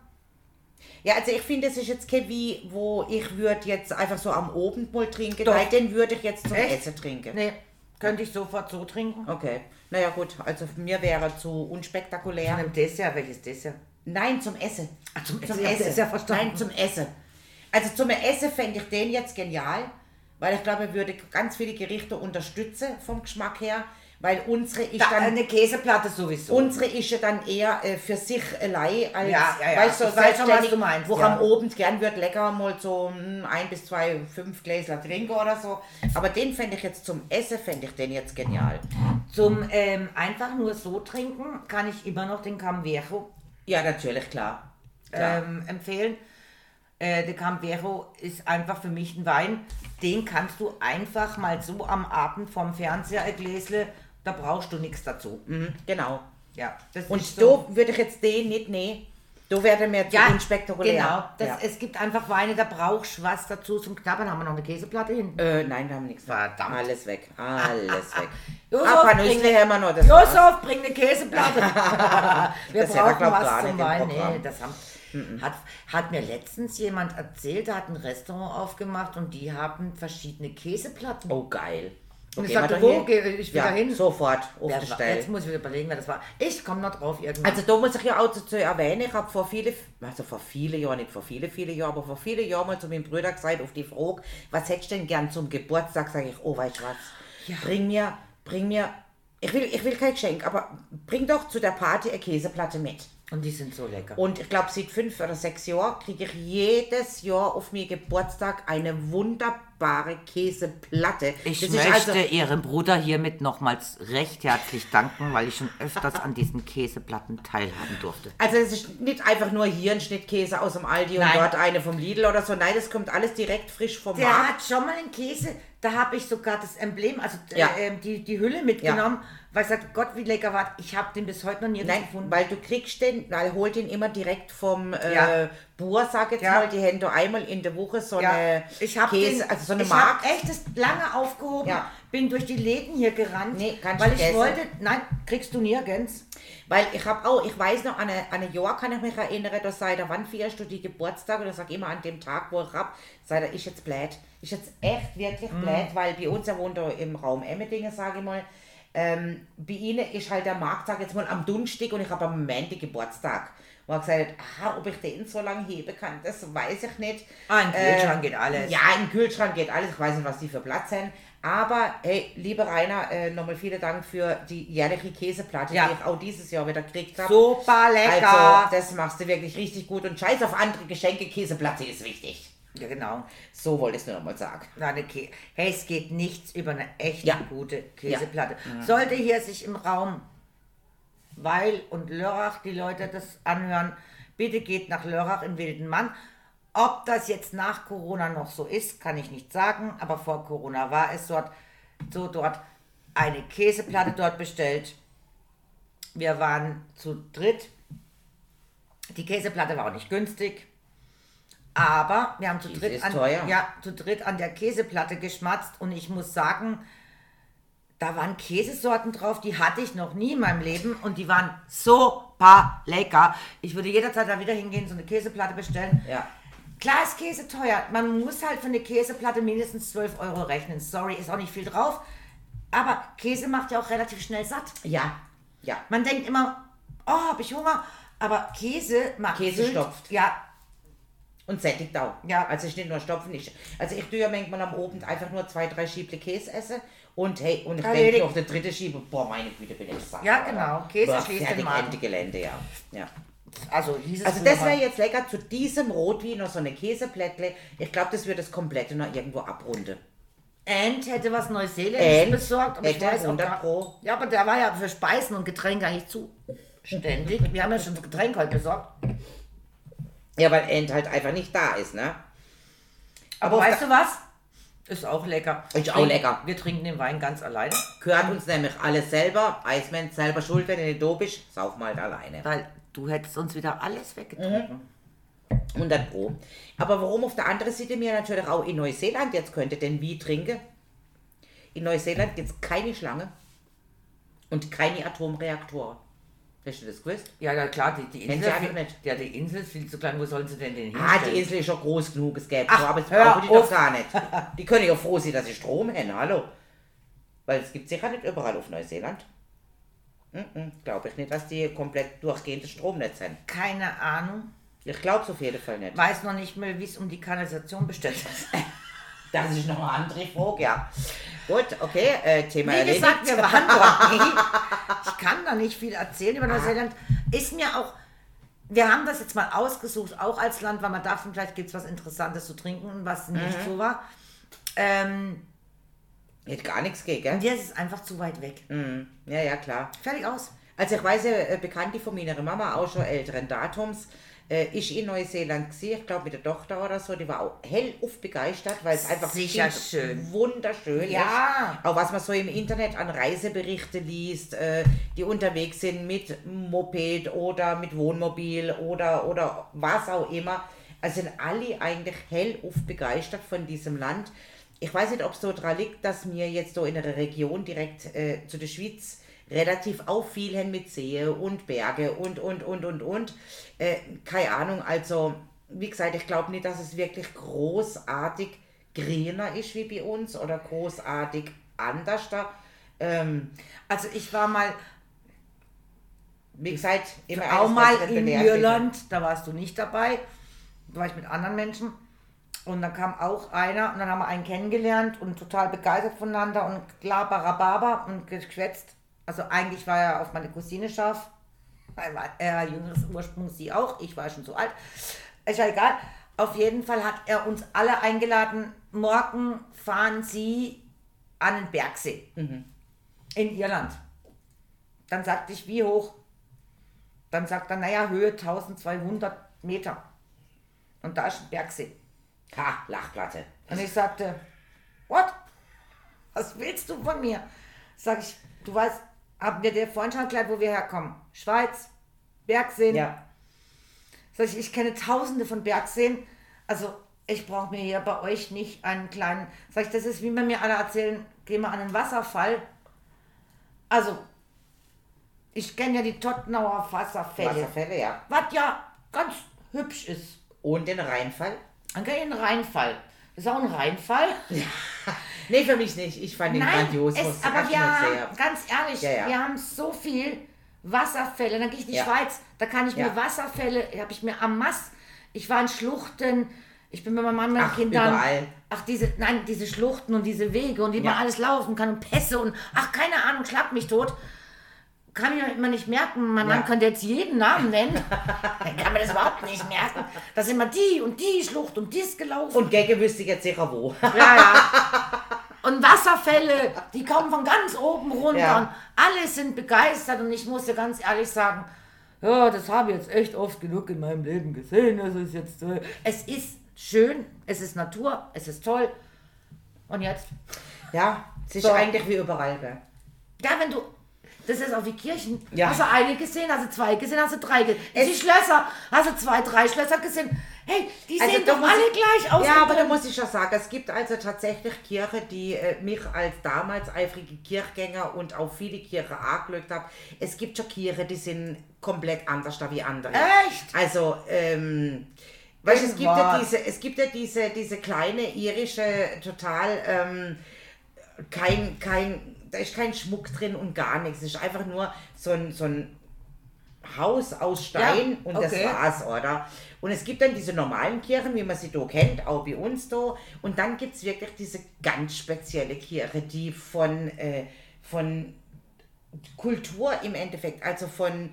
Ja, also ich finde, es ist jetzt kein wie, wo ich würde jetzt einfach so am Abend mal trinken.
Doch.
Nein, den würde ich jetzt zum
Echt?
Essen trinken.
Nee, könnte ich sofort so trinken.
Okay. Naja gut, also für mir wäre zu unspektakulär.
Von einem Dessert, welches Dessert?
Nein, zum Essen.
Ah, zum
zum
Essen,
Essen.
ist ja verstanden.
Nein, zum Essen. Also zum Essen fände ich den jetzt genial, weil ich glaube, er würde ganz viele Gerichte unterstützen vom Geschmack her, weil unsere ist
Da,
dann
eine Käseplatte sowieso.
Unsere ist ja dann eher äh, für sich allein als,
Ja, ja, ja.
weißt du,
Ich weiß schon, was du meinst,
wo
ja.
am Abend gern wird lecker mal so mm, ein bis zwei, fünf Gläser trinken oder so. Aber den fände ich jetzt zum Essen, fände ich den jetzt genial.
Zum ähm, einfach nur so trinken kann ich immer noch den Camviejo
Ja, natürlich, klar. klar.
ähm, empfehlen. Äh, der Camviejo ist einfach für mich ein Wein, den kannst du einfach mal so am Abend vom Fernseher ein Gläsle, da brauchst du nichts dazu.
Mhm, genau.
Ja,
Und
so.
da würde ich jetzt den nicht nehmen. Da wäre mir zu
Ja,
unspektakulär.
genau. Das,
ja.
Es gibt einfach Weine, da brauchst du was dazu zum Knabbern. Haben wir noch eine Käseplatte hinten?
äh, nein, wir haben nichts.
Verdammt.
Alles weg. Alles weg.
Josef,
Ah, paar
bring-
Nüsse haben wir noch. Das.
Josef, bring eine Käseplatte. Wir
Das
brauchen was zum Wein. Nee, das haben, hat, hat mir letztens jemand erzählt, der hat ein Restaurant aufgemacht und die haben verschiedene Käseplatten.
Oh, geil.
Und ich
gehen wir
sagte, wo gehe ich wieder
ja,
hin?
Sofort auf
war-
Stelle.
Jetzt muss ich wieder überlegen, wer das war. Ich komme noch drauf irgendwann.
Also da muss ich ja auch dazu erwähnen, ich habe vor viele, also vor viele Jahren, nicht vor viele, viele Jahren, aber vor viele Jahren mal zu meinem Bruder gesagt, auf die Frage, was hättest du denn gern zum Geburtstag, sage ich, oh weißt du was, bring mir, bring mir, ich will, ich will kein Geschenk, aber bring doch zu der Party eine Käseplatte mit.
und die sind so lecker.
Und ich glaube, seit fünf oder sechs Jahren kriege ich jedes Jahr auf meinen Geburtstag eine wunderbare Käseplatte.
Ich
Das ist
möchte
also-
Ihrem Bruder hiermit nochmals recht herzlich danken, weil ich schon öfters an diesen Käseplatten teilhaben durfte.
Also es ist nicht einfach nur hier ein Schnittkäse aus dem Aldi und
Nein.
dort eine vom Lidl oder so. Nein, das kommt alles direkt frisch vom
Der
Markt.
hat schon mal einen Käse, da habe ich sogar das Emblem, also
Ja.
äh, die, die Hülle mitgenommen, weil ich sagte, Gott, wie lecker war Ich habe den bis heute noch nirgends
Nein,
gefunden.
weil du kriegst den, weil holt den immer direkt vom äh,
Ja.
Bur, sag jetzt
Ja.
mal, die da einmal in der Woche so
Ja,
eine
ich habe
Käse, also so eine
ich
Markt.
hab echt das lange aufgehoben,
Ja.
bin durch die Läden hier gerannt,
Nee,
weil ich
vergessen.
wollte, nein, kriegst du nirgends.
Weil ich habe auch, ich weiß noch, an eine, an ein Jahr kann ich mich erinnern, da sei da, wann feierst du die Geburtstag? Und ich sage immer an dem Tag, wo ich hab, sei da, ist jetzt blöd. Ist jetzt echt wirklich
Mhm.
blöd, weil bei uns, er wohnt da im Raum Emmendingen, sage ich mal, ähm, bei ihnen ist halt der Markt, sag jetzt mal, am Dunstig und ich habe am Montag Geburtstag. Wo er gesagt hat, aha, ob ich den so lange heben kann, das weiß ich nicht.
Ah, im Kühlschrank geht alles.
Ja, im Kühlschrank geht alles. Ich weiß nicht, was die für Platz haben. Aber, hey, lieber Rainer, äh, nochmal vielen Dank für die jährliche Käseplatte,
Ja.
die ich auch dieses Jahr wieder gekriegt habe.
Super lecker.
Also, das machst du wirklich richtig gut. Und scheiß auf andere Geschenke, Käseplatte ist wichtig.
Ja, genau.
So wollte ich es nur nochmal sagen.
Eine Kä hey, es geht nichts über eine echt
Ja.
gute Käseplatte. Sollte hier sich im Raum Weil und Lörrach die Leute das anhören, bitte geht nach Lörrach in Wildenmann. Ob das jetzt nach Corona noch so ist, kann ich nicht sagen, aber vor Corona war es dort so dort eine Käseplatte dort bestellt. Wir waren zu dritt. Die Käseplatte war auch nicht günstig. Aber wir haben zu dritt, an,
teuer.
ja, zu dritt an der Käseplatte geschmatzt und ich muss sagen, da waren Käsesorten drauf, die hatte ich noch nie in meinem Leben und die waren super lecker. Ich würde jederzeit da wieder hingehen, so eine Käseplatte bestellen.
Ja.
Klar ist Käse teuer. Man muss halt für eine Käseplatte mindestens 12 Euro rechnen. Sorry, ist auch nicht viel drauf. Aber Käse macht ja auch relativ schnell satt.
Ja. Ja.
Man denkt immer, oh, habe ich Hunger. Aber Käse macht
Käse stopft.
Ja,
Und sättigt auch.
Ja.
Also ich nicht nur stopfen. Ich, also ich tue ja manchmal am Abend einfach nur zwei, drei Schieble Käse essen. Und hey, und ich denke auf der dritte Schiebe, boah, meine Güte, bin ich satt.
Ja, genau. Käse
Boah,
schließt den Magen.
Ende Gelände, ja. ja.
also dieses
Also das wäre jetzt lecker zu diesem Rotwein noch so eine Käseplättle. Ich glaube, das würde das komplette noch irgendwo abrunden.
Ant hätte was Neuseeländisches besorgt. Aber ich weiß auch
100
gar,
Pro.
Ja, aber der war ja für Speisen und Getränke eigentlich zuständig. Wir haben ja schon das Getränk heute besorgt.
Ja, weil End halt einfach nicht da ist, ne?
Aber
auf
weißt du was? Ist auch lecker.
Ist auch lecker.
Wir trinken den Wein ganz alleine,
Gehört uns nämlich alles selber. Eismann selber schuld, wenn du nicht da bist. Sauf mal halt alleine.
weil du hättest uns wieder alles weggetrunken.
100 Pro. Aber warum auf der anderen Seite mir natürlich auch in Neuseeland jetzt könnte denn wie trinken? In Neuseeland gibt es keine Schlange und keine Atomreaktoren. Hast du das gewusst?
Ja, ja klar, die, die Insel.
Einfach nicht.
Ja, die Insel ist viel zu klein. Wo sollen sie denn den
Ah,
hinstellen?
die Insel ist schon groß genug, es gäbe
Ach,
so, aber
hör
brauchen die doch gar nicht. Die können ja froh sein, dass sie Strom haben, hallo. Weil es gibt sicher nicht überall auf Neuseeland. Mhm, glaube ich nicht, dass die komplett durchgehendes Stromnetz haben.
Keine Ahnung.
Ich glaube es auf jeden Fall nicht.
Weiß noch nicht mal, wie es um die Kanalisation bestellt ist.
Das ist noch eine andere Frage, ja. Gut, okay, äh, Thema
Wie
erledigt.
gesagt, wir waren dort nie. Ich kann da nicht viel erzählen über Neuseeland. Ist mir auch, wir haben das jetzt mal ausgesucht, auch als Land, weil man darf, vielleicht gibt es was Interessantes zu trinken, was nicht so war. Ähm,
Hätte gar nichts gegen, gell?
ist es einfach zu weit weg.
Mhm. Ja, ja, klar.
Fertig aus.
Also ich weiß ja, äh, Bekannte von meiner Mama, auch schon älteren Datums, äh, ist in Neuseeland gesehen, ich glaube mit der Tochter oder so, die war auch hellauf begeistert, weil es einfach
Sicher schön.
wunderschön
Ja.
ist. Auch was man so im Internet an Reiseberichte liest, äh, die unterwegs sind mit Moped oder mit Wohnmobil oder, oder was auch immer. Also sind alle eigentlich hellauf begeistert von diesem Land. Ich weiß nicht, ob es so daran liegt, dass wir jetzt so in einer Region direkt äh, zu der Schweiz relativ auch viel haben mit See und Berge und, und, und, und, und. Äh, keine Ahnung, also wie gesagt, ich glaube nicht, dass es wirklich großartig grüner ist wie bei uns oder großartig anders da. Ähm,
Also ich war mal
wie gesagt, immer
auch
eines
mal in. Irland, da warst du nicht dabei. Da war ich mit anderen Menschen. Und dann kam auch einer und dann haben wir einen kennengelernt und total begeistert voneinander und klar Barababa und geschwätzt. Also eigentlich war er auf meine Cousine scharf. Er war er jüngeres Ursprung, sie auch. Ich war schon so alt. Ist ja egal. Auf jeden Fall hat er uns alle eingeladen. Morgen fahren sie an den Bergsee. In Irland. Dann sagte ich, wie hoch? Dann sagt er, naja, Höhe 1200 Meter. Und da ist ein Bergsee.
Ha, Lachplatte.
Und ich sagte, what? Was willst du von mir? Sag ich, du weißt, haben wir dir vorhin schon erklärt, wo wir herkommen? Schweiz, Bergsee.
Ja.
Sag ich, ich kenne tausende von Bergseen. Also ich brauche mir hier bei euch nicht einen kleinen. Sag ich, das ist wie wenn mir alle erzählen, geh mal an einen Wasserfall. Also, ich kenne ja die Tottenauer Wasserfälle.
Wasserfälle, ja.
Was ja ganz hübsch ist.
Und den Rheinfall?
Dann ich einen Rheinfall. Das ist auch ein Rheinfall.
Nee, für mich nicht. Ich fand ihn grandios.
es, aber wir haben,
sagen.
ganz ehrlich,
Ja, ja.
wir haben so viel Wasserfälle. Dann gehe ich in die
Ja.
Schweiz, da kann ich mir
Ja.
Wasserfälle, habe ich mir am Mass, ich war in Schluchten, ich bin mit meinem Mann, meinen
Ach,
Kindern.
überall.
Ach, diese, nein, diese Schluchten und diese Wege und wie
Ja.
man alles laufen kann und Pässe und, ach, keine Ahnung, schlag mich tot. Kann ich mir immer nicht merken. Mein
Ja.
Mann könnte jetzt jeden Namen nennen. Dann kann man das überhaupt nicht merken. Da sind immer die und die Schlucht und dies gelaufen.
Und Gecke wüsste ich jetzt sicher wo.
Ja, ja. Und Wasserfälle, die kommen von ganz oben runter
Ja.
und alle sind begeistert und ich muss dir ganz ehrlich sagen, ja, das habe ich jetzt echt oft genug in meinem Leben gesehen. Das ist jetzt so. Es ist schön, es ist Natur, es ist toll. Und jetzt?
Ja, es ist
So.
eigentlich wie überall. Gell?
Ja, wenn du. Das ist auch wie Kirchen.
Ja.
Hast du eine gesehen, hast du zwei gesehen, hast du drei gesehen. Die Schlösser, hast du zwei, drei Schlösser gesehen. Hey, die
Also
sehen doch alle
ich-
gleich aus.
Ja, aber da muss ich schon sagen, es gibt also tatsächlich Kirchen, die äh, mich als damals eifrige Kirchgänger und auch viele Kirchen angeschaut haben. Es gibt schon Kirchen, die sind komplett anders da wie andere.
Echt?
Also, ähm, weißt, du, es gibt ja diese, es gibt ja diese, diese kleine irische, total, ähm, kein, kein, da ist kein Schmuck drin und gar nichts. Es ist einfach nur so ein, so ein Haus aus Stein
Ja,
und
okay.
das war's, oder? Und es gibt dann diese normalen Kirchen, wie man sie da kennt, auch bei uns da. Und dann gibt es wirklich diese ganz spezielle Kirche, die von, äh, von Kultur im Endeffekt, also von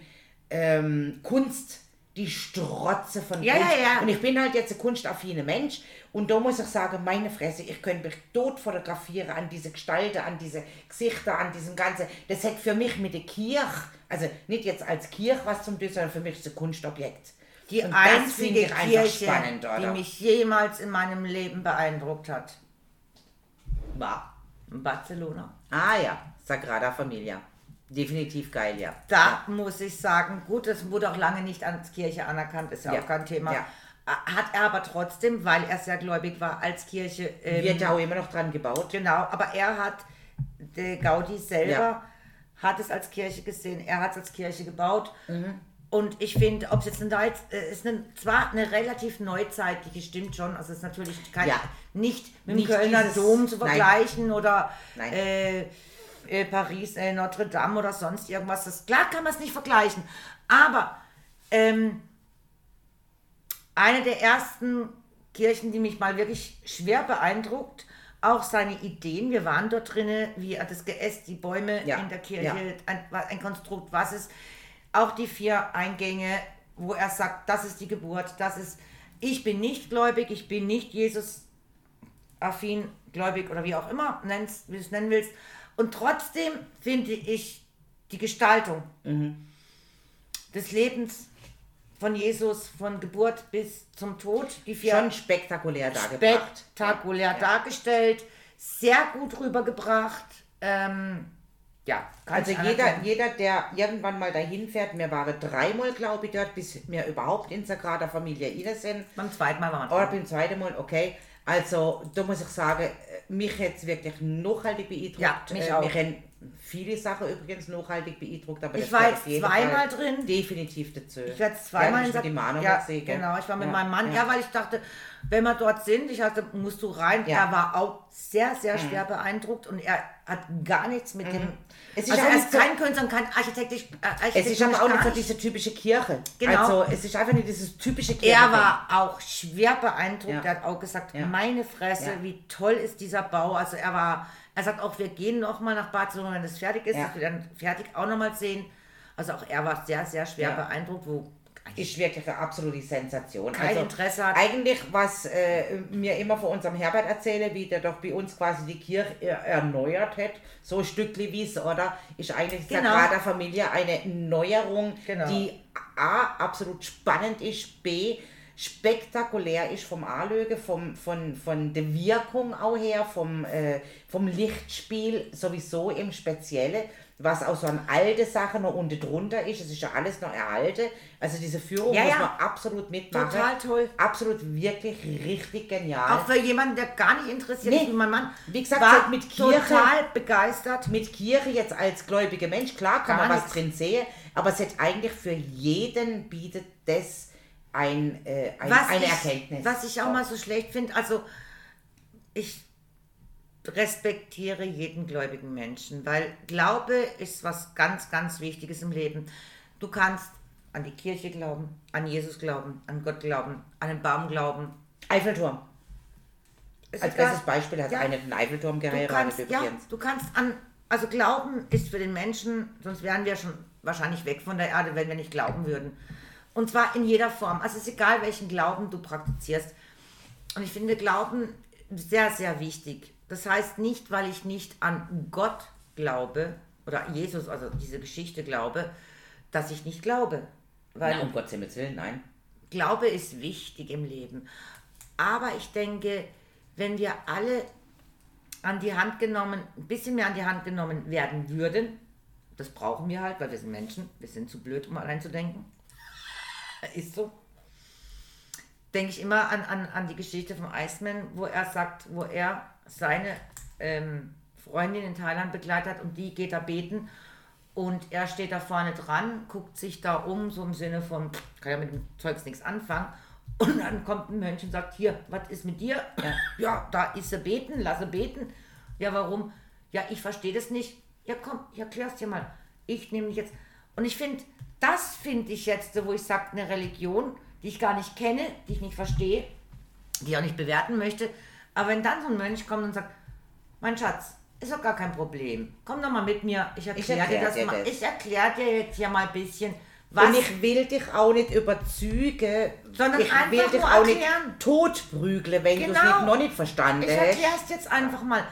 ähm, Kunst, die Strotze von
Ja,
Kunst.
ja, ja.
Und ich bin halt jetzt ein kunstaffiner Mensch und da muss ich sagen, meine Fresse, ich könnte mich tot fotografieren an diese Gestalten, an diese Gesichter, an diesem Ganzen. Das hat für mich mit der Kirche, also nicht jetzt als Kirche was zum tun, sondern für mich ist ein Kunstobjekt.
Die
Und
einzige Kirche,
spannend,
die mich jemals in meinem Leben beeindruckt hat.
War.
Barcelona.
Ah ja, Sagrada Familia. Definitiv geil, ja.
Da muss ich sagen, gut, das wurde auch lange nicht als Kirche anerkannt, ist ja,
Ja.
auch kein Thema.
Ja.
Hat er aber trotzdem, weil er sehr gläubig war, als Kirche. ähm,
Wird ja auch immer noch dran gebaut.
Genau, aber er hat, der Gaudi selber
Ja.
hat es als Kirche gesehen, er hat es als Kirche gebaut.
Mhm.
Und ich finde, ob es jetzt eine, äh, ist eine, zwar eine relativ neuzeitliche, stimmt schon, also es ist natürlich kein,
Ja.
nicht mit dem Kölner Dom zu
nein.
vergleichen oder
Nein.
äh, äh, Paris, äh, Notre Dame oder sonst irgendwas. Das, klar kann man es nicht vergleichen, aber ähm, eine der ersten Kirchen, die mich mal wirklich schwer beeindruckt, auch seine Ideen. Wir waren dort drinnen, wie er das geäst, die Bäume
Ja,
in der Kirche,
ja.
ein, ein Konstrukt, was ist. Auch die vier Eingänge, wo er sagt, das ist die Geburt, das ist, ich bin nicht gläubig, ich bin nicht Jesus affin, gläubig oder wie auch immer, nennst, wie du es nennen willst. Und trotzdem finde ich die Gestaltung des Lebens von Jesus, von Geburt bis zum Tod, die vier
Schon spektakulär dargebracht.
spektakulär dargestellt, sehr gut rübergebracht. Ähm, ja,
Also jeder, jeder, der irgendwann mal dahin fährt, mir waren dreimal, glaube ich, dort, bis wir überhaupt in Sagrada Familia inne sind.
Beim zweiten Mal waren wir
Oder beim zweiten Mal, okay. Also da muss ich sagen, äh, mich hat es wirklich nachhaltig beeindruckt.
Ja, mich
Äh,
auch.
Mich haben viele Sachen übrigens nachhaltig beeindruckt. Aber
Ich war jetzt zweimal
Fall
drin.
Definitiv dazu.
Ich werde zweimal
ja,
in
Manu
ja,
gesehen?
Genau, ich war mit
Ja,
meinem Mann, ja. weil ich dachte, wenn wir dort sind, ich hatte, musst du rein.
Ja.
Er war auch sehr, sehr schwer beeindruckt und er hat gar nichts mit dem.
Es ist
also
so-
kein Künstler und kein Architektisch. Äh,
Es ist aber auch nicht so diese typische Kirche.
Genau.
Also es ist einfach nicht dieses typische Kirche.
Er war auch schwer beeindruckt.
Ja.
Er hat auch gesagt,
Ja.
meine Fresse,
Ja.
wie toll ist dieser Bau. Also er war, er sagt auch, wir gehen noch mal nach Barcelona, wenn es fertig ist,
Ja.
dass wir dann fertig auch noch mal sehen. Also auch er war sehr, sehr schwer
Ja.
beeindruckt, wo
ist wirklich eine absolute Sensation.
Kein
also,
Interesse hat.
Eigentlich, was äh, mir immer von unserem Herbert erzähle, wie der doch bei uns quasi die Kirche äh, erneuert hat, so ein Stückli wie es, oder? Ist eigentlich
Genau.
Sagrada Familie eine Neuerung,
Genau.
die A, absolut spannend ist, B, spektakulär ist vom Anlöge, vom, von, von der Wirkung auch her, vom, äh, vom Lichtspiel sowieso im Spezielle. Was auch so an alte Sachen noch unten drunter ist. Es ist ja alles noch erhalten. Also diese Führung
Ja,
muss
ja.
man absolut mitmachen.
Total toll.
Absolut wirklich richtig genial.
Auch für jemanden, der gar nicht interessiert
Nee.
ist wie mein Mann.
Wie gesagt,
war
mit Kirche-
total begeistert.
mit Kirche jetzt als gläubiger Mensch, klar kann
Gar
man was
nichts.
drin sehen, aber es hat eigentlich für jeden bietet das ein, äh, ein,
was
eine
ich,
Erkenntnis.
Was ich auch mal so schlecht finde, also ich respektiere jeden gläubigen Menschen, weil Glaube ist was ganz, ganz Wichtiges im Leben. Du kannst an die Kirche glauben, an Jesus glauben, an Gott glauben, an den Baum glauben.
Eiffelturm.
Ist
Als bestes Beispiel hat
Ja.
einer den Eiffelturm geheiratet
kannst, ja, du kannst an, also Glauben ist für den Menschen, sonst wären wir schon wahrscheinlich weg von der Erde, wenn wir nicht glauben würden. Und zwar in jeder Form. Also es ist egal, welchen Glauben du praktizierst. Und ich finde Glauben sehr, sehr wichtig. Das heißt nicht, weil ich nicht an Gott glaube oder Jesus, also diese Geschichte glaube, dass ich nicht glaube. Weil
Na, um Gottes Himmels Willen, nein.
Glaube ist wichtig im Leben. Aber ich denke, wenn wir alle an die Hand genommen, ein bisschen mehr an die Hand genommen werden würden, das brauchen wir halt, weil wir sind Menschen, wir sind zu blöd, um allein zu denken. Ist so. Denke ich immer an, an, an die Geschichte vom Iceman, wo er sagt, wo er seine ähm, Freundin in Thailand begleitet hat und die geht da beten und er steht da vorne dran, guckt sich da um, so im Sinne von, kann ja mit dem Zeugs nichts anfangen. Und dann kommt ein Mönch und sagt, hier, was ist mit dir? Ja, ja da ist sie beten, lasse beten. Ja, warum? Ja, ich verstehe das nicht. Ja, komm, ich erklär's dir mal. Ich nehme dich jetzt. Und ich finde, das finde ich jetzt, wo ich sage, eine Religion, die ich gar nicht kenne, die ich nicht verstehe, die ich auch nicht bewerten möchte. Aber wenn dann so ein Mönch kommt und sagt, mein Schatz, ist doch gar kein Problem. Komm doch mal mit mir, ich erkläre dir
erklär
das
dir
mal.
das.
Ich erkläre dir jetzt hier mal ein bisschen, was
Und ich will dich auch nicht überzeugen,
Sondern
ich
einfach
will dich auch nicht
erklären.
totprügeln, wenn du es
Genau.
nicht, noch nicht verstanden
Ich
hast.
erkläre es jetzt einfach mal.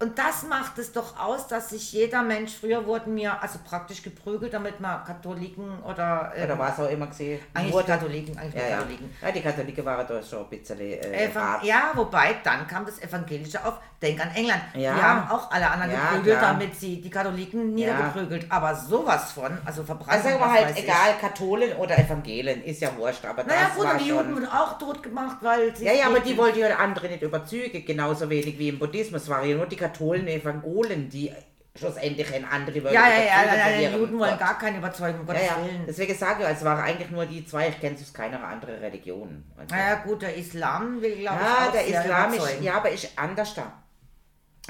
Und das macht es doch aus, dass sich jeder Mensch, früher wurden wir also praktisch geprügelt, damit man Katholiken oder, äh,
Oder was auch immer gesehen.
eigentlich
Wurde-
Katholiken, eigentlich
ja,
die
ja.
Katholiken.
ja, die Katholiken waren da schon ein bisschen äh,
ja, wobei dann kam das Evangelische auf. Denk an England.
Ja.
Die haben auch alle anderen
Ja,
geprügelt,
klar.
damit sie die Katholiken niedergeprügelt. Aber sowas von, also verbrannt.
Also aber halt egal, Katholen oder Evangelien, ist ja wurscht, aber
Naja,
das
gut,
war
die. Juden wurden auch tot gemacht, weil sie.
Ja, ja, aber die wollten ja andere nicht überzeugen, genauso wenig wie im Buddhismus. Waren ja nur die Katholen, Evangolen, die schlussendlich in andere wollten
Ja, ja, ja, ja, ja, die Juden wollen gar keine Überzeugung, um
Ja,
Gottes
ja,
Willen.
deswegen sage ich, es waren eigentlich nur die zwei, ich kenne sonst keine andere Religion. Also,
Naja, gut, der Islam will, glaube ich,
ja,
auch
der
sehr
Islam ist, ja, aber ist anders da.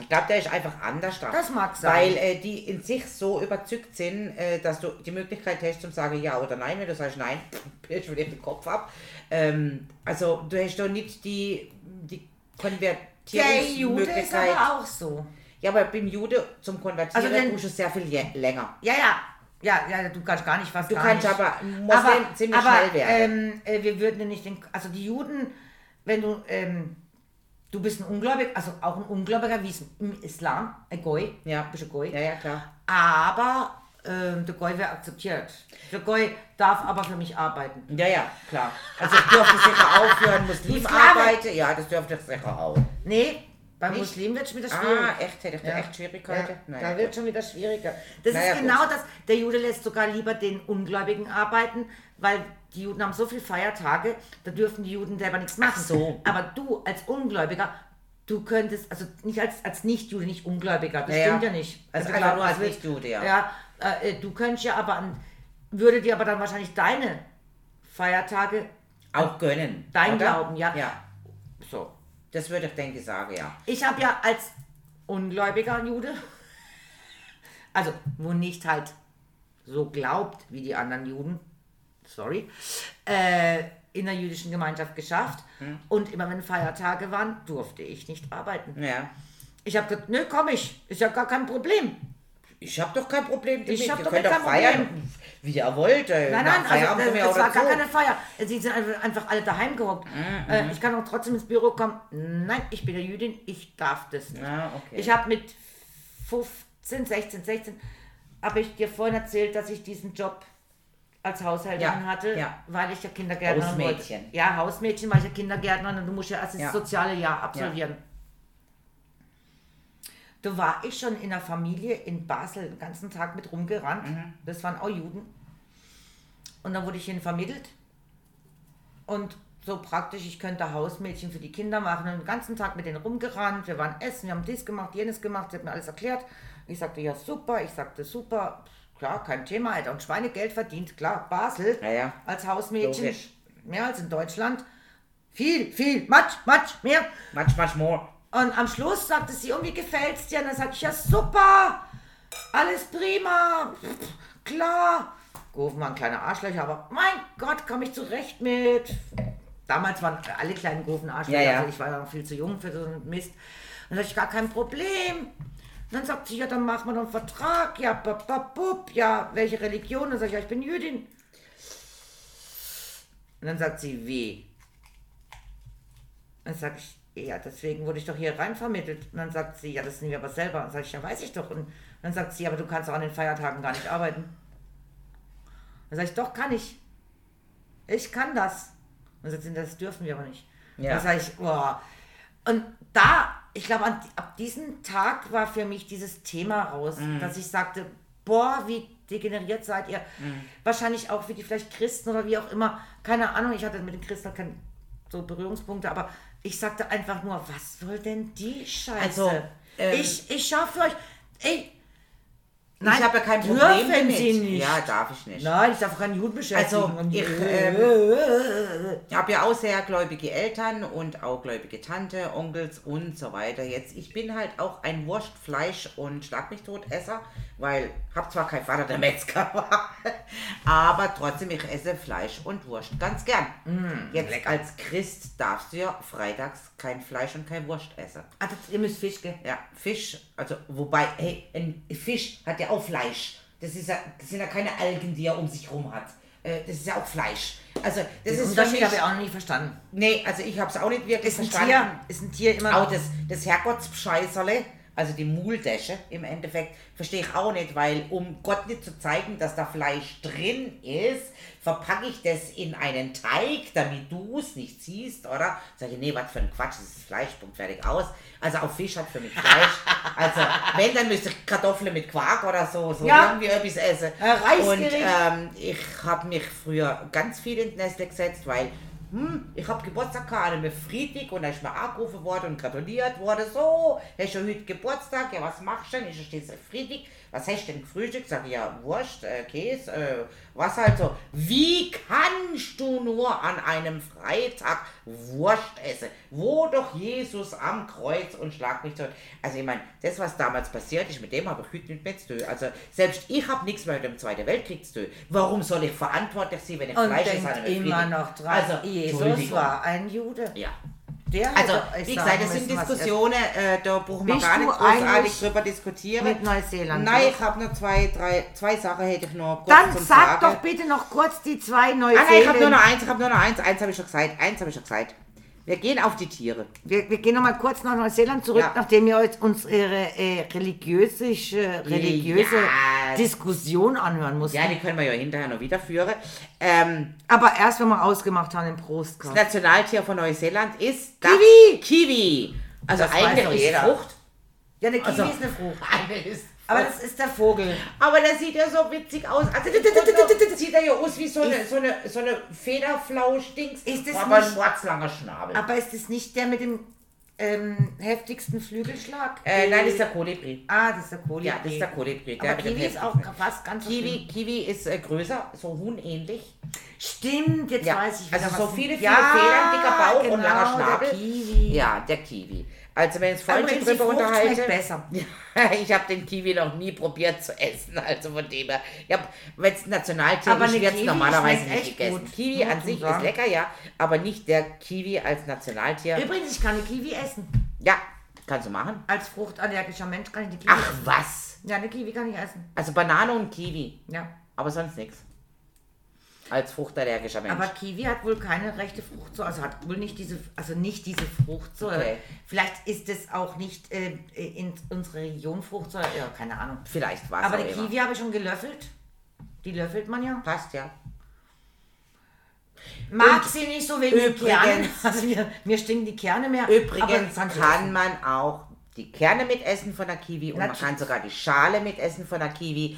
Ich glaube, der ist einfach anders da.
Das mag sein.
Weil äh, die in sich so überzeugt sind, äh, dass du die Möglichkeit hast, zum sagen ja oder nein. Wenn du sagst nein, pirscht du dir den Kopf ab. Ähm, also du hast doch nicht die, die
Der Jude ist aber auch so.
Ja, aber beim Jude zum Konvertieren
Also
brauchst du sehr viel länger.
Ja, ja. Ja, ja, du kannst gar nicht was
Du kannst
nicht.
aber Moslem ziemlich
aber,
schnell werden.
Ähm, äh, wir würden nicht den, also die Juden, wenn du, ähm, du bist ein Ungläubiger, also auch ein Ungläubiger, wie es im Islam, ein Goy,
Ja.
bist ein Goy,
ja, ja, klar.
aber ähm, der Goy wäre akzeptiert. Der Goy darf aber für mich arbeiten.
Ja, ja, klar. Also ich dürfte sicher einen Muslim arbeiten. Ja, das dürfte ich sicher auch.
Nee, beim
Nicht?
Muslim wird es wieder schwierig.
Ah, echt? Hätte ich da echt Schwierigkeiten?
Ja,
Naja,
da wird
gut.
schon wieder schwieriger. Das
Naja,
ist
gut.
genau das. Der Jude lässt sogar lieber den Ungläubigen arbeiten, weil die Juden haben so viele Feiertage, da dürfen die Juden selber nichts machen.
so.
Aber du als Ungläubiger, du könntest, also nicht als, als Nicht-Jude, nicht Ungläubiger, das
Ja, ja.
stimmt ja nicht.
Also einfach
glaub,
nur als Nicht-Jude, ja.
Ja, äh, du könntest ja aber, an, würde dir aber dann wahrscheinlich deine Feiertage,
Auch gönnen.
dein
oder?
Glauben, ja.
Ja,
so.
das würde ich denke sagen, ja.
Ich habe ja als ungläubiger Jude, also wo nicht halt so glaubt wie die anderen Juden, sorry, äh, in der jüdischen Gemeinschaft geschafft. Und immer wenn Feiertage waren, durfte ich nicht arbeiten.
Ja.
Ich habe gesagt, nö, komm ich, ist ja gar kein Problem.
Ich habe doch kein Problem damit.
Ich hab
Ihr
doch
könnt
kein
doch feiern,
Problem.
wie ihr wollt. äh,
Nein,
nach
nein,
Feierabend
also das,
wir
das war gar keine Feier. Sie sind einfach- alle daheim gehockt. Äh, ich kann auch trotzdem ins Büro kommen. Nein, ich bin eine Jüdin, ich darf das nicht.
Ah, okay.
Ich habe mit 15, 16, 16, habe ich dir vorhin erzählt, dass ich diesen Job als Haushälterin
Ja,
hatte,
ja.
weil ich ja Kindergärtnerin
Hausmädchen.
wollte. Ja, Hausmädchen, weil ich ja Kindergärtnerin und du musst ja erst das
Ja.
soziale Jahr absolvieren. Da war ich schon in der Familie in Basel den ganzen Tag mit rumgerannt. Das waren auch Juden. Und dann wurde ich hin vermittelt. Und so praktisch, ich könnte Hausmädchen für die Kinder machen. Und den ganzen Tag mit denen rumgerannt. Wir waren essen, wir haben dies gemacht, jenes gemacht. Sie hat mir alles erklärt. Ich sagte, ja, super. Ich sagte, super. Klar, kein Thema. Hat auch Schweinegeld verdient. Klar, Basel
Ja, ja.
als Hausmädchen.
Logisch.
Mehr als in Deutschland. Viel, viel, matsch, matsch, mehr.
Much, much more.
Und am Schluss sagte sie, irgendwie gefällt's dir. Und dann sagte ich, ja super, alles prima, klar. Gofen waren kleine Arschlöcher, aber mein Gott, komme ich zurecht mit. Damals waren alle kleinen Gofen Arschlöcher,
Ja, ja.
also ich war ja noch viel zu jung für so einen Mist. Dann sagte ich, gar kein Problem. Und dann sagt sie, ja, dann machen wir noch einen Vertrag. Ja, bup. ja, welche Religion? Dann sage ich, ja, ich bin Jüdin. Und dann sagt sie, wie? Dann sage ich, ja, deswegen wurde ich doch hier rein vermittelt. Und dann sagt sie, ja, das sind wir aber selber. Dann sage ich, ja, weiß ich doch. Und dann sagt sie, aber du kannst doch an den Feiertagen gar nicht arbeiten. Dann sage ich, doch, kann ich. Ich kann das. Und dann sagt sie, das dürfen wir aber nicht.
Ja.
Dann sage ich, boah. Und da, ich glaube, ab diesem Tag war für mich dieses Thema raus, dass ich sagte, boah, wie degeneriert seid ihr. Wahrscheinlich auch wie die vielleicht Christen oder wie auch immer. Keine Ahnung, ich hatte mit den Christen keine so Berührungspunkte, aber ich sagte einfach nur, was soll denn die Scheiße?
Also, ähm,
ich, ich schau für euch, ey,
ich habe ja kein Problem damit.
Sie nicht.
Ja, darf ich nicht.
Nein, ich darf keinen Juden beschäftigen.
Also, ich, ähm, Ich habe ja auch sehr gläubige Eltern und auch gläubige Tante, Onkels und so weiter. Jetzt, ich bin halt auch ein Wurst, Fleisch und Schlag mich tot Esser, weil hab zwar keinen Vater, der Metzger war, aber trotzdem ich esse Fleisch und Wurst ganz gern. Jetzt als Christ darfst du ja freitags kein Fleisch und kein Wurst essen.
Ah, das, ihr müsst Fisch, gell?
Ja, Fisch, also wobei, hey, ein Fisch hat ja auch Fleisch. Das, ist ja, das sind ja keine Algen, die er um sich rum hat. Äh, Das ist ja auch Fleisch. Also das
Den
ist
Unterschied habe ich auch noch nie verstanden.
Nee, also ich habe es auch nicht wirklich
Ist ein
verstanden.
Tier, ist ein Tier immer
Auch das, das Herrgottsbescheißerle, also die Muldäsche im Endeffekt, verstehe ich auch nicht, weil um Gott nicht zu zeigen, dass da Fleisch drin ist, verpacke ich das in einen Teig, damit du es nicht siehst, oder? Sag ich, nee, was für ein Quatsch, das ist Fleisch, Punkt, fertig, aus. Also auch Fisch hat für mich Fleisch. Also wenn, dann müsste ich Kartoffeln mit Quark oder so, so
Ja.
irgendwie etwas essen.
Ein Reisgericht.
Und ähm, ich habe mich früher ganz viel ins Nestle gesetzt, weil hm, ich habe Geburtstag gehabt einem Freitag und da ist mir angerufen worden und gratuliert worden. So, hast du heute Geburtstag? Ja, was machst du denn? Ich stehe Freitag. Was hast du denn gefrühstückt? Sag ich, ja, Wurst, äh, Käse, äh, was halt so. Wie kannst du nur an einem Freitag Wurst essen? Wo doch Jesus am Kreuz und schlag mich tot. Also ich meine, das, was damals passiert ist, mit dem habe ich heute nicht mehr zu tun. Also selbst ich habe nichts mehr mit dem Zweiten Weltkrieg zu tun. Warum soll ich verantwortlich sein, wenn ich
und
Fleisch esse
immer noch dran.
Also,
Jesus war ein Jude.
Ja.
Der
Also,
hätte euch
wie gesagt, das sind Diskussionen, äh, da brauchen wir gar nicht großartig drüber diskutieren.
mit Neuseeland
Nein, ich habe noch zwei, drei, zwei Sachen hätte ich noch kurz
Dann sag
Sagen.
doch bitte noch kurz die zwei
Ah, nein, ich habe nur noch eins, ich habe nur noch eins, eins habe ich schon gesagt, eins habe ich schon gesagt. Wir gehen auf die Tiere.
Wir, wir gehen noch mal kurz nach Neuseeland zurück,
Ja.
nachdem ihr euch unsere äh, religiöse, religiöse
Ja.
Diskussion anhören musst.
Ja, die können wir ja hinterher noch wieder führen. Ähm,
Aber erst, wenn wir ausgemacht haben, den
das
Prostkast.
Nationaltier von Neuseeland ist
Kiwi!
Das Kiwi. Also
Das
eigentlich ist
jeder.
Frucht.
Ja, eine Kiwi
Also,
ist eine Frucht.
Eine ist
Aber das ist der Vogel.
Aber der sieht ja so witzig aus. Also das sieht er ja aus wie so eine, so eine, so eine Federflausch-Dings.
Ist das
aber
nicht-
ein mordzlanger Schnabel.
Aber ist das nicht der mit dem ähm, heftigsten Flügelschlag?
Äh, nein, das ist der Kolibri.
Ah, das ist der Kolibri.
Ja, das ist der Kolibri. Der
Aber Kiwi ist auch fast ganz
Kiwi, Kiwi ist äh, größer, so huhnähnlich.
Stimmt, jetzt
Ja,
weiß ich wieder,
also so viele, viele Federn, dicker Bauch und langer Schnabel.
Der Kiwi.
Ja, der Kiwi. Also wenn es Freunde drüber unterhalten.
besser.
ich habe den Kiwi noch nie probiert zu essen, also von dem her. Ich hab, wenn es Nationaltier
Aber
ist, wird es normalerweise nicht gegessen.
gut.
Kiwi
Muss
an sich
sagen.
ist lecker, ja, aber nicht der Kiwi als Nationaltier.
Übrigens, ich kann eine Kiwi essen.
Ja, kannst du machen.
Als fruchtallergischer Mensch kann ich die Kiwi
Ach
essen.
was.
Ja, eine Kiwi kann ich essen.
Also Banane und Kiwi,
Ja.
aber sonst nichts. Als fruchtallergischer Mensch.
Aber Kiwi hat wohl keine rechte Fruchtsäure, also hat wohl nicht diese, also nicht diese Fruchtsäure.
Okay.
Vielleicht ist es auch nicht äh, in unsere Region Fruchtsäure, ja, keine Ahnung.
Vielleicht war es
Aber die. Kiwi habe ich schon gelöffelt. Die löffelt man ja.
Passt ja.
Mag
Und
sie nicht so
übrigens-
Kernen. Also mir, mir stinken die Kerne mehr.
Übrigens
kann
man auch die Kerne mitessen von der Kiwi und man
Natürlich.
kann sogar die Schale mitessen von der Kiwi.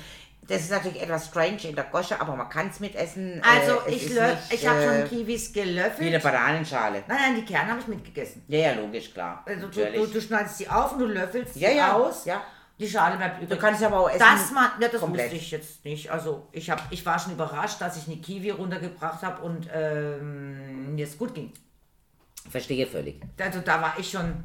Das ist natürlich etwas strange in der Gosche, aber man kann es mitessen.
Also
äh, es
ich,
nicht,
ich habe
äh,
schon Kiwis
Wie eine
gelöffelt.
Bananenschale.
Nein, nein, die Kerne habe ich mitgegessen.
Ja, ja, logisch, klar.
Also du, du, du schneidest die auf und du löffelst
Ja,
sie
ja,
aus.
ja.
Die Schale bleibt übrig.
Du kannst sie aber auch essen.
Das, man, ja, das
komplett.
wusste ich jetzt nicht. Also ich, hab, ich war schon überrascht, dass ich eine Kiwi runtergebracht habe und ähm, mir es gut ging.
Verstehe völlig.
Also da war ich schon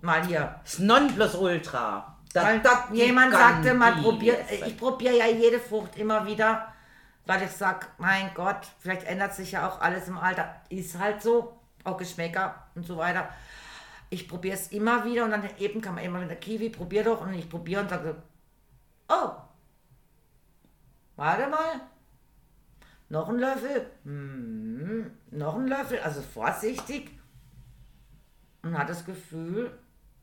mal hier.
Das Nonplusultra. Das-
Weil
das
jemand sagte mal, probier, ich probiere ja jede Frucht immer wieder, weil ich sag, mein Gott, vielleicht ändert sich ja auch alles im Alter. Ist halt so, auch Geschmäcker und so weiter. Ich probiere es immer wieder und dann eben kann man immer mit der Kiwi, probier doch und ich probiere und sage, oh, warte mal, noch ein Löffel, hm, noch ein Löffel, also vorsichtig und hat das Gefühl,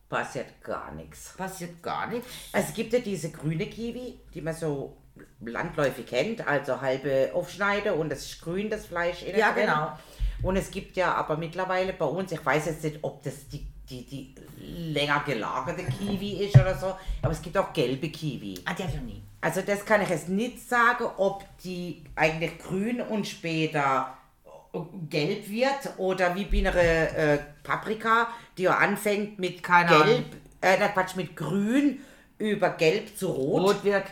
Passiert gar nichts.
passiert gar nichts.
Es gibt ja diese grüne Kiwi, die man so landläufig kennt, also halbe aufschneide und das ist grün, das Fleisch innen
Ja,
drin.
genau.
Und es gibt ja aber mittlerweile bei uns, ich weiß jetzt nicht, ob das die, die, die länger gelagerte Kiwi ist oder so, aber es gibt auch gelbe Kiwi.
Ah, die hab ich noch nie.
Also das kann ich jetzt nicht sagen, ob die eigentlich grün und später gelb wird oder wie bei einer äh, Paprika, die ja anfängt mit
Keine
gelb, äh, Quatsch, mit grün über gelb zu rot.
Rot wird.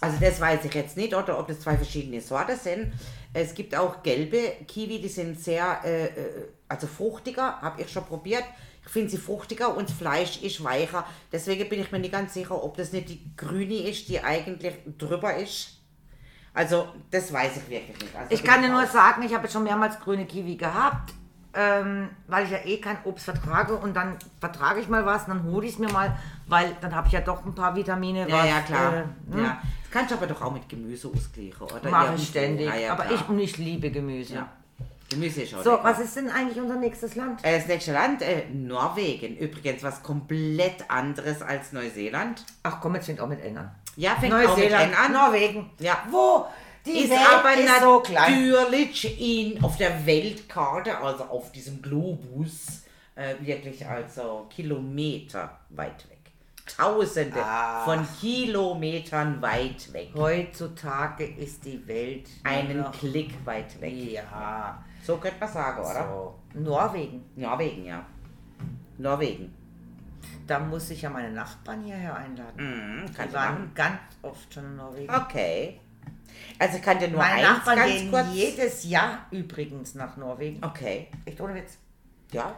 Also das weiß ich jetzt nicht, oder ob das zwei verschiedene Sorten sind. Es gibt auch gelbe Kiwi, die sind sehr, äh, äh, also fruchtiger, habe ich schon probiert. Ich finde sie fruchtiger und das Fleisch ist weicher. Deswegen bin ich mir nicht ganz sicher, ob das nicht die grüne ist, die eigentlich drüber ist. Also das weiß ich wirklich nicht. Also
Ich kann dir nur sagen, ich habe jetzt schon mehrmals grüne Kiwi gehabt, ähm, weil ich ja eh kein Obst vertrage und dann vertrage ich mal was, dann hole ich es mir mal, weil dann habe ich ja doch ein paar Vitamine.
Ja,
was,
ja, klar.
Äh, hm,
ja. Das kannst du aber doch auch mit Gemüse ausgleichen, oder?
Mache ich ständig.
Ja, ja,
aber ich, und ich liebe Gemüse.
Ja. Gemüse ist auch
So,
lecker.
was ist denn eigentlich unser nächstes Land?
Äh, Das nächste Land, äh, Norwegen. Übrigens was komplett anderes als Neuseeland.
Ach komm, jetzt fängt auch mit an.
Ja, fängt auch mit N an.
Norwegen.
Ja.
Wo? Die
ist
Welt
aber
ist so klein.
natürlich in, auf der Weltkarte, also auf diesem Globus, äh, wirklich also Kilometer weit weg. Tausende
Ah.
von Kilometern weit weg.
Heutzutage ist die Welt
Einen Klick weit weg.
Ja.
So könnte man sagen, oder?
So. Norwegen.
Norwegen, ja. Norwegen.
Da muss ich ja meine Nachbarn hierher einladen.
Mhm,
Die waren
machen.
ganz oft schon in Norwegen.
Okay. Also ich kann dir nur
Meine
eins
Nachbarn
ganz
gehen
kurz...
jedes Jahr übrigens nach Norwegen.
Okay.
Echt ohne Witz.
Ja.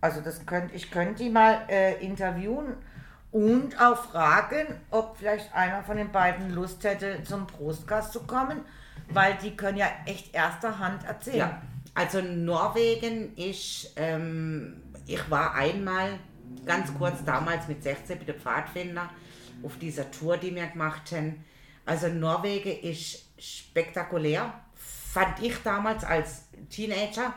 Also das könnt, ich könnte die mal äh, interviewen und auch fragen, ob vielleicht einer von den beiden Lust hätte, zum Prostgast zu kommen, weil die können ja echt erster Hand erzählen.
Ja, also Norwegen ist, ähm, ich war einmal ganz kurz damals mit 16 mit dem Pfadfinder auf dieser Tour, die wir gemacht haben. Also Norwegen ist spektakulär, fand ich damals als Teenager.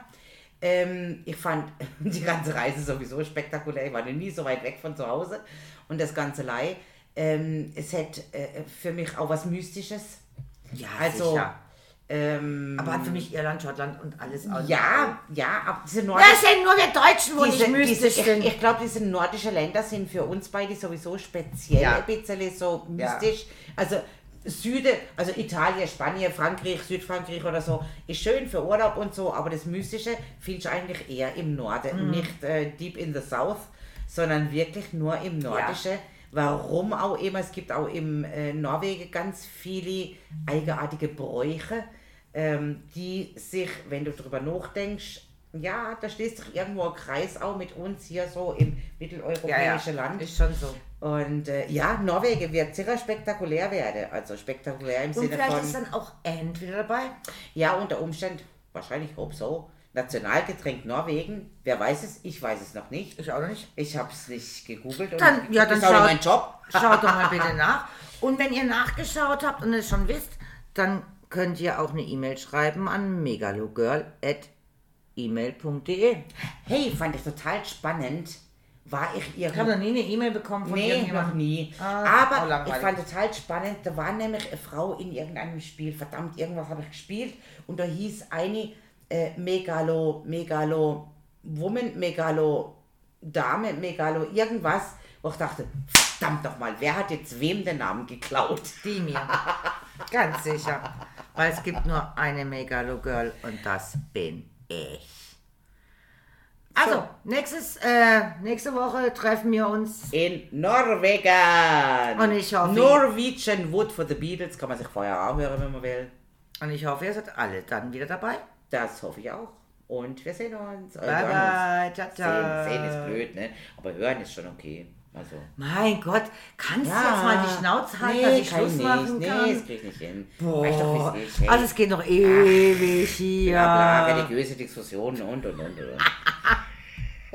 Ähm, ich fand die ganze Reise sowieso spektakulär. Ich war noch nie so weit weg von zu Hause und das ganze Lei. Ähm, es hat äh, für mich auch was Mystisches.
Ja,
Also,
sicher.
Ähm,
Aber hat für mich Irland, Schottland und alles auch.
ja, ja, aber diese
Das
nordischen,
sind nur wir Deutschen, wo
diese,
nicht mystisch
diese,
sind.
ich, ich glaube, diese nordischen Länder sind für uns beide sowieso speziell
Ja.
ein bisschen so
Ja.
mystisch. Also Süde, also Italien, Spanien, Frankreich, Südfrankreich oder so, ist schön für Urlaub und so, aber das Mystische findest du eigentlich eher im Norden,
Mhm.
nicht äh, deep in the south, sondern wirklich nur im Nordische. Warum auch immer, es gibt auch im äh, Norwegen ganz viele eigenartige Bräuche, ähm, die sich, wenn du drüber nachdenkst, ja, da schließt sich irgendwo ein Kreis auch mit uns hier so im mitteleuropäischen Land.
Ist schon so.
Und äh, ja, Norwegen wird sicher spektakulär werden. Also spektakulär im
Und
Sinne
vielleicht
von,
ist dann auch entweder dabei.
ja, unter Umständen, wahrscheinlich grob so, Nationalgetränk Norwegen. Wer weiß es? Ich weiß es noch nicht.
Ich auch noch nicht.
Ich habe es nicht gegoogelt. und
Dann- ja,
das
dann schaut-
mein Job.
Schaut doch mal bitte nach. Und wenn ihr nachgeschaut habt und es schon wisst, dann könnt ihr auch eine E-Mail schreiben an megalogirl.email.de.
Hey, fand ich total spannend. War ich
Ich habe noch nie eine E-Mail bekommen von
Nee, noch nie.
Ah,
Aber ich fand total spannend, da war nämlich eine Frau in irgendeinem Spiel, verdammt, irgendwas habe ich gespielt und da hieß eine äh, Megalo, Megalo, Woman, Megalo, Dame, Megalo, irgendwas wo ich dachte, verdammt doch mal, wer hat jetzt wem den Namen geklaut?
Die mir. Ganz sicher. Weil es gibt nur eine Megalo-Girl und das bin ich. Also, nächstes, äh, nächste Woche treffen wir uns.
In Norwegen.
Und ich hoffe-
Norwegian Wood for the Beatles kann man sich vorher anhören, wenn man will.
Und ich hoffe, ihr seid alle dann wieder dabei.
Das hoffe ich auch. Und wir sehen uns. Äh,
Bye,
hören
bye. Ciao,
uns.
ciao.
Sehen, sehen ist blöd, ne? Aber hören ist schon okay. Also.
Mein Gott, kannst du jetzt mal die Schnauze halten, dass ich Schluss
nicht.
machen
Nee,
kann?
das krieg ich nicht hin. Weißt doch, wie es. Hey.
Also es geht noch ewig hier.
bla, bla, religiöse Diskussionen und und und und.